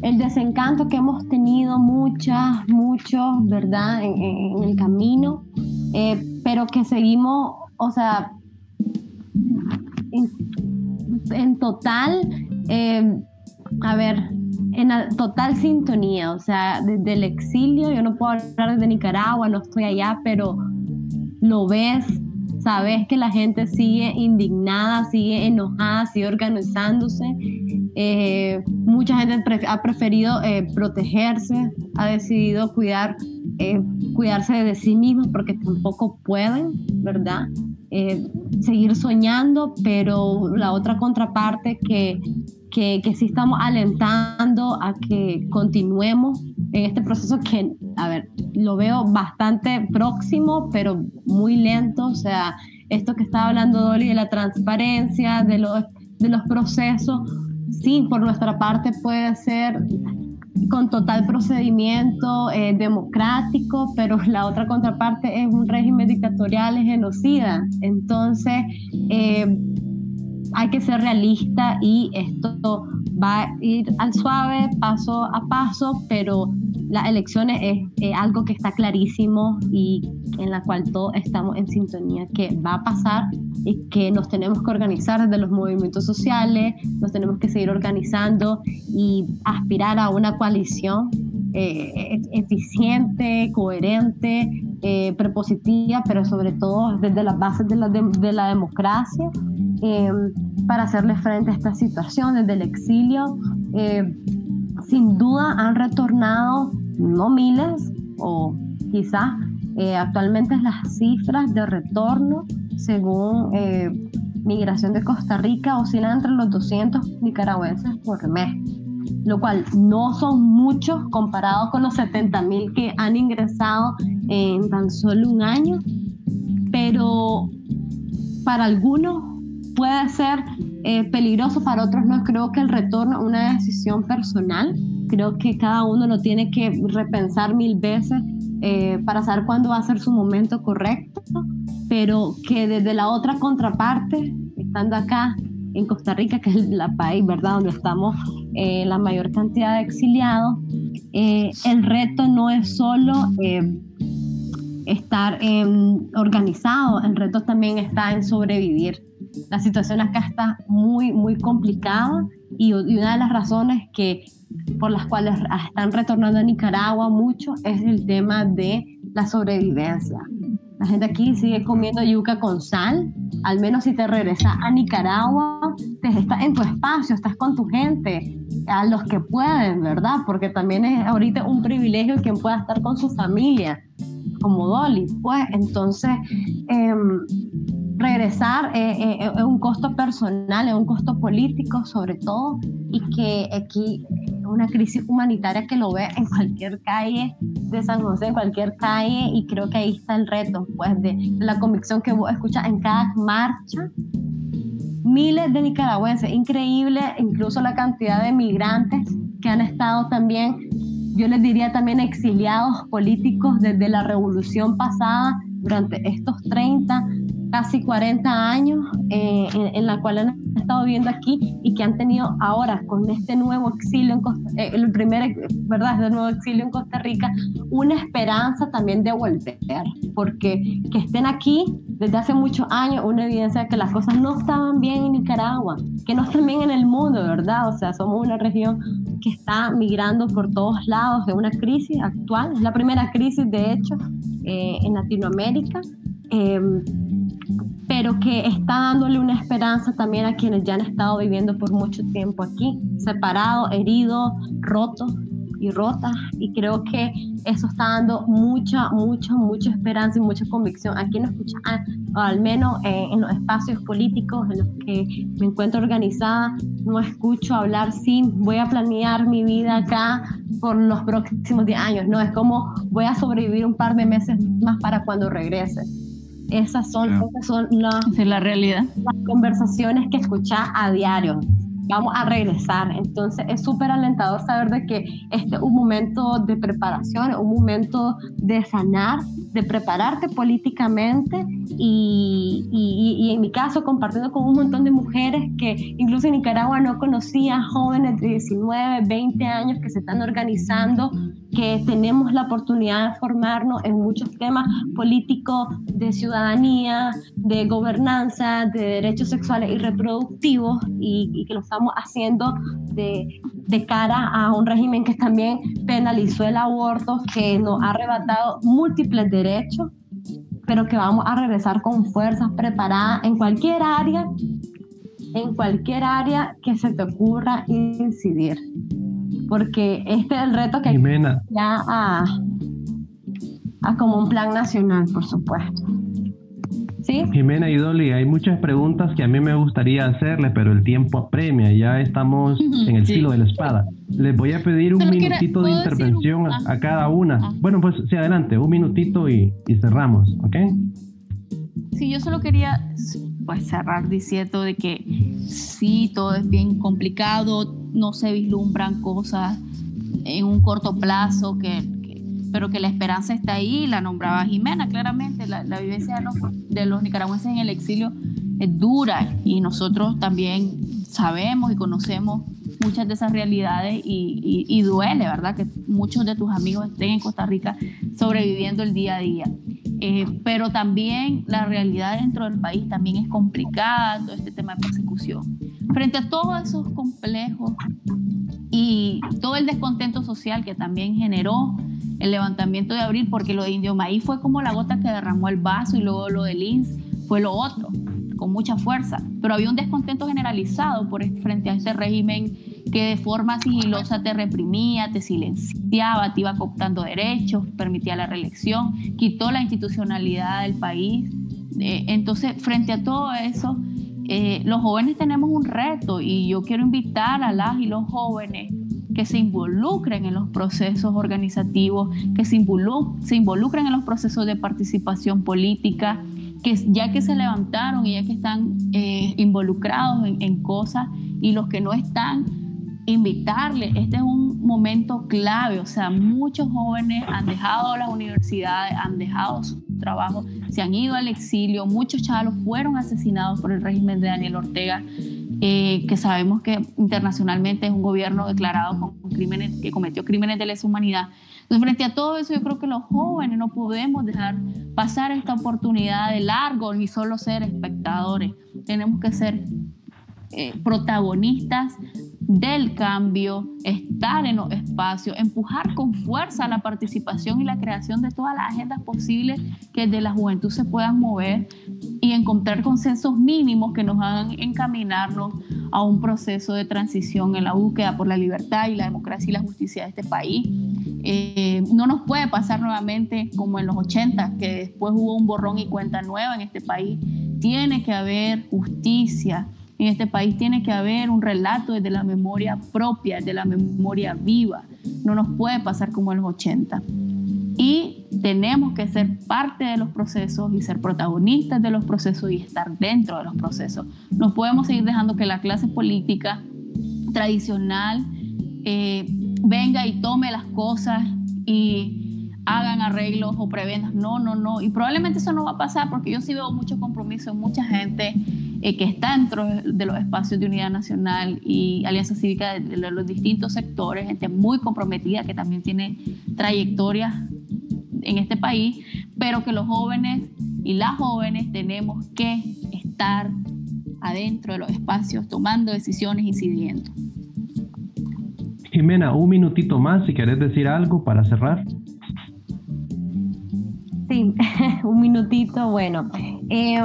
el desencanto que hemos tenido muchas, muchos, ¿verdad?, en, el camino. Eh, pero que seguimos, o sea, en, total, eh, a ver, en total sintonía, o sea, desde el exilio, yo no puedo hablar desde Nicaragua, no estoy allá, pero lo ves, sabes que la gente sigue indignada, sigue enojada, sigue organizándose. Eh, mucha gente ha preferido eh, protegerse, ha decidido cuidar eh, cuidarse de sí mismos porque tampoco pueden, ¿verdad? Seguir soñando, pero la otra contraparte que, que, que, sí estamos alentando a que continuemos en este proceso que, a ver, lo veo bastante próximo, pero muy lento, o sea, esto que estaba hablando Dolly de la transparencia, de los, de los procesos, sí, por nuestra parte puede ser con total procedimiento eh, democrático, pero la otra contraparte es un régimen dictatorial, es genocida. Entonces, eh, hay que ser realista y esto va a ir al suave, paso a paso, pero las elecciones es, algo que está clarísimo y en la cual todos estamos en sintonía que va a pasar y que nos tenemos que organizar desde los movimientos sociales, nos tenemos que seguir organizando y aspirar a una coalición eh, eficiente, coherente, eh, prepositiva, pero sobre todo desde las bases de la, de, la democracia, eh, para hacerle frente a esta situación desde el exilio sin duda han retornado no miles o quizás eh, actualmente las cifras de retorno según eh, Migración de Costa Rica oscilan entre los 200 nicaragüenses por mes, lo cual no son muchos comparados con los 70 mil que han ingresado en tan solo un año, pero para algunos puede ser eh, peligroso, para otros no. Creo que el retorno es una decisión personal. Creo que cada uno lo tiene que repensar mil veces eh, para saber cuándo va a ser su momento correcto, pero que desde la otra contraparte, estando acá en Costa Rica, que es la país, ¿verdad?, donde estamos eh, la mayor cantidad de exiliados, el reto no es solo estar organizado, el reto también está en sobrevivir la situación acá está muy, muy complicada y, una de las razones que, por las cuales están retornando a Nicaragua mucho es el tema de la sobrevivencia. La gente aquí sigue comiendo yuca con sal. Al menos si te regresas a Nicaragua, te estás en tu espacio, estás con tu gente, a los que pueden, ¿verdad? Porque también es ahorita un privilegio quien pueda estar con su familia, como Dolly. Pues entonces, em, regresar es un costo personal, es un costo político sobre todo, y que aquí una crisis humanitaria que lo ve en cualquier calle de San José, en cualquier calle, y creo que ahí está el reto, pues, de, la convicción que vos escuchas en cada marcha. Miles de nicaragüenses, increíble, incluso la cantidad de migrantes que han estado también, yo les diría también exiliados políticos desde la revolución pasada durante estos 30, casi 40 años eh, en, la cual han estado viviendo aquí y que han tenido ahora con este nuevo exilio en Costa, eh, el primer verdad este nuevo exilio en Costa Rica una esperanza también de volver porque que estén aquí desde hace muchos años una evidencia de que las cosas no estaban bien en Nicaragua que no están bien en el mundo verdad o sea somos una región que está migrando por todos lados de una crisis actual es la primera crisis de hecho eh, en Latinoamérica Em, pero que está dándole una esperanza también a quienes ya han estado viviendo por mucho tiempo aquí, separados, heridos, rotos y rotas. Y creo que eso está dando mucha, mucha, mucha esperanza y mucha convicción a quienes escuchan, al menos eh, en los espacios políticos en los que me encuentro organizada, no escucho hablar sin voy a planear mi vida acá por los próximos 10 años. No, es como voy a sobrevivir un par de meses más para cuando regrese esas son, son las, la realidad. las conversaciones que escuchas a diario. Vamos a regresar. Entonces es súper alentador saber de que este es un momento de preparación, un momento de sanar, de prepararte políticamente y, y, en mi caso compartiendo con un montón de mujeres que incluso en Nicaragua no conocía, jóvenes de 19, 20 años que se están organizando que tenemos la oportunidad de formarnos en muchos temas políticos, de ciudadanía, de gobernanza, de derechos sexuales y reproductivos, y, que lo estamos haciendo de, de, cara a un régimen que también penalizó el aborto, que nos ha arrebatado múltiples derechos, pero que vamos a regresar con fuerzas preparadas en cualquier área, en cualquier área que se te ocurra incidir porque este es el reto que Jimena. ya a, a como un plan nacional, por supuesto. ¿Sí? Jimena y Dolly, hay muchas preguntas que a mí me gustaría hacerle, pero el tiempo apremia, ya estamos en el filo de la espada. Les voy a pedir un minutito de intervención a, cada una. Ah. Bueno, pues sí, adelante, un minutito y, y cerramos, ¿ok? Sí, yo solo quería pues cerrar diciendo de que sí, todo es bien complicado, no se vislumbran cosas en un corto plazo, que, pero que la esperanza está ahí, la nombraba Jimena claramente, la, vivencia de los, de los nicaragüenses en el exilio es dura y nosotros también sabemos y conocemos muchas de esas realidades y, y, duele, ¿verdad? Que muchos de tus amigos estén en Costa Rica sobreviviendo el día a día. Eh, pero también la realidad dentro del país también es complicada, todo este tema de persecución. Frente a todos esos complejos y todo el descontento social que también generó el levantamiento de abril, porque lo de Indio Maíz fue como la gota que derramó el vaso y luego lo de Lins fue lo otro, con mucha fuerza. Pero había un descontento generalizado por, frente a este régimen que de forma sigilosa te reprimía, te silenciaba, te iba cooptando derechos, permitía la reelección, quitó la institucionalidad del país. Eh, entonces, frente a todo eso, eh, los jóvenes tenemos un reto y yo quiero invitar a las y los jóvenes que se involucren en los procesos organizativos, que se, involucren en los procesos de participación política, que ya que se levantaron y ya que están eh, involucrados en cosas y los que no están, invitarle, este es un momento clave, o sea, muchos jóvenes han dejado las universidades, han dejado su trabajo, se han ido al exilio, muchos chavos fueron asesinados por el régimen de Daniel Ortega, eh, que sabemos que internacionalmente es un gobierno declarado con crímenes, que cometió crímenes de lesa humanidad. Entonces, frente a todo eso, yo creo que los jóvenes no podemos dejar pasar esta oportunidad de largo ni solo ser espectadores. Tenemos que ser eh, protagonistas del cambio, estar en los espacios, empujar con fuerza la participación y la creación de todas las agendas posibles que desde la juventud se puedan mover y encontrar consensos mínimos que nos hagan encaminarnos a un proceso de transición en la búsqueda por la libertad y la democracia y la justicia de este país. Eh, no nos puede pasar nuevamente como en los 80, que después hubo un borrón y cuenta nueva en este país. Tiene que haber justicia, en este país tiene que haber un relato desde la memoria propia, de la memoria viva. No nos puede pasar como en los 80. Y tenemos que ser parte de los procesos y ser protagonistas de los procesos y estar dentro de los procesos. No podemos seguir dejando que la clase política tradicional eh, venga y tome las cosas y hagan arreglos o prevendas. No, no, no. Y probablemente eso no va a pasar porque yo sí veo mucho compromiso en mucha gente eh, que está dentro de los espacios de unidad nacional y alianza cívica de, los distintos sectores, gente muy comprometida que también tiene trayectorias en este país, pero que los jóvenes y las jóvenes tenemos que estar adentro de los espacios tomando decisiones, incidiendo. Jimena, un minutito más si querés decir algo para cerrar. Sí, un minutito, bueno. Eh,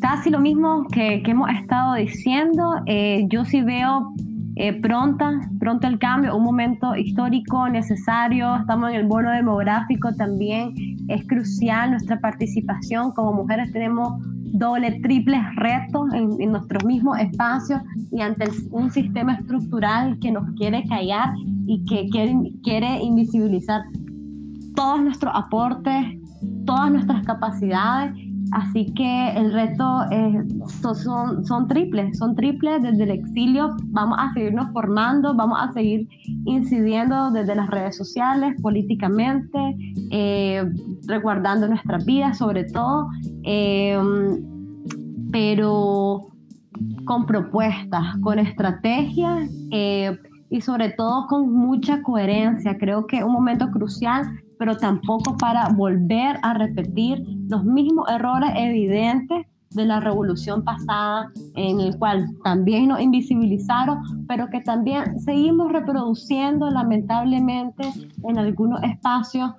casi lo mismo que, hemos estado diciendo. Eh, yo sí veo eh, pronta, pronto el cambio, un momento histórico necesario. Estamos en el bono demográfico también. Es crucial nuestra participación. Como mujeres tenemos doble, triples retos en, nuestros mismos espacios y ante un sistema estructural que nos quiere callar y que quiere, quiere invisibilizar todos nuestros aportes, todas nuestras capacidades Así que el reto son, triples, son triples desde el exilio. Vamos a seguirnos formando, vamos a seguir incidiendo desde las redes sociales, políticamente, eh, nuestras vidas sobre todo, eh, pero con propuestas, con estrategias eh, y sobre todo con mucha coherencia. Creo que un momento crucial pero tampoco para volver a repetir los mismos errores evidentes de la revolución pasada, en el cual también nos invisibilizaron, pero que también seguimos reproduciendo lamentablemente en algunos espacios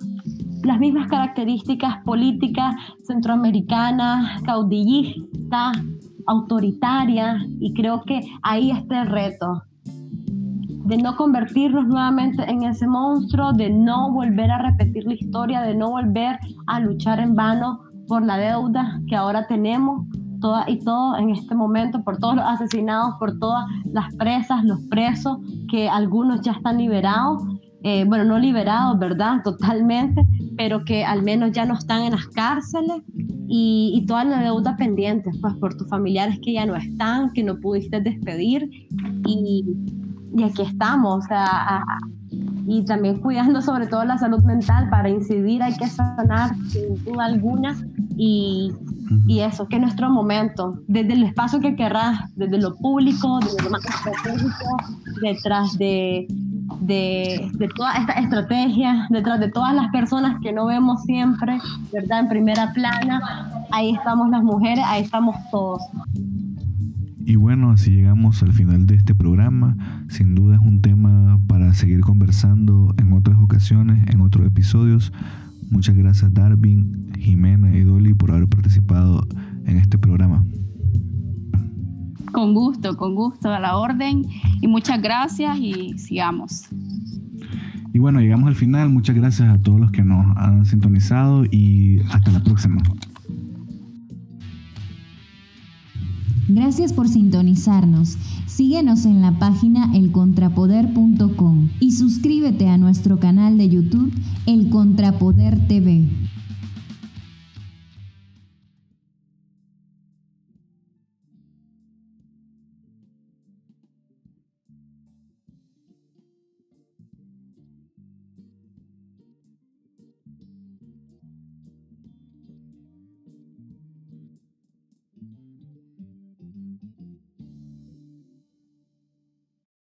las mismas características políticas centroamericanas, caudillistas, autoritarias, y creo que ahí está el reto, de no convertirnos nuevamente en ese monstruo, de no volver a repetir la historia, de no volver a luchar en vano por la deuda que ahora tenemos, toda y todo en este momento, por todos los asesinados, por todas las presas, los presos, que algunos ya están liberados, eh, bueno, no liberados, ¿verdad? Totalmente, pero que al menos ya no están en las cárceles y, y, toda la deuda pendiente, pues por tus familiares que ya no están, que no pudiste despedir y, y aquí estamos, o sea, y también cuidando sobre todo la salud mental para incidir, hay que sanar sin duda alguna y, y eso, que es nuestro momento, desde el espacio que querrás, desde lo público, desde lo más estratégico, detrás de, de, de toda esta estrategia, detrás de todas las personas que no vemos siempre, ¿verdad? En primera plana, ahí estamos las mujeres, ahí estamos todos. Y bueno, así llegamos al final de este programa. Sin duda es un tema para seguir conversando en otras ocasiones, en otros episodios. Muchas gracias Darwin, Jimena y Dolly por haber participado en este programa. Con gusto, con gusto, a la orden. Y muchas gracias y sigamos. Y bueno, llegamos al final. Muchas gracias a todos los que nos han sintonizado y hasta la próxima. Gracias por sintonizarnos. Síguenos en la página elcontrapoder.com y suscríbete a nuestro canal de YouTube El Contrapoder TV.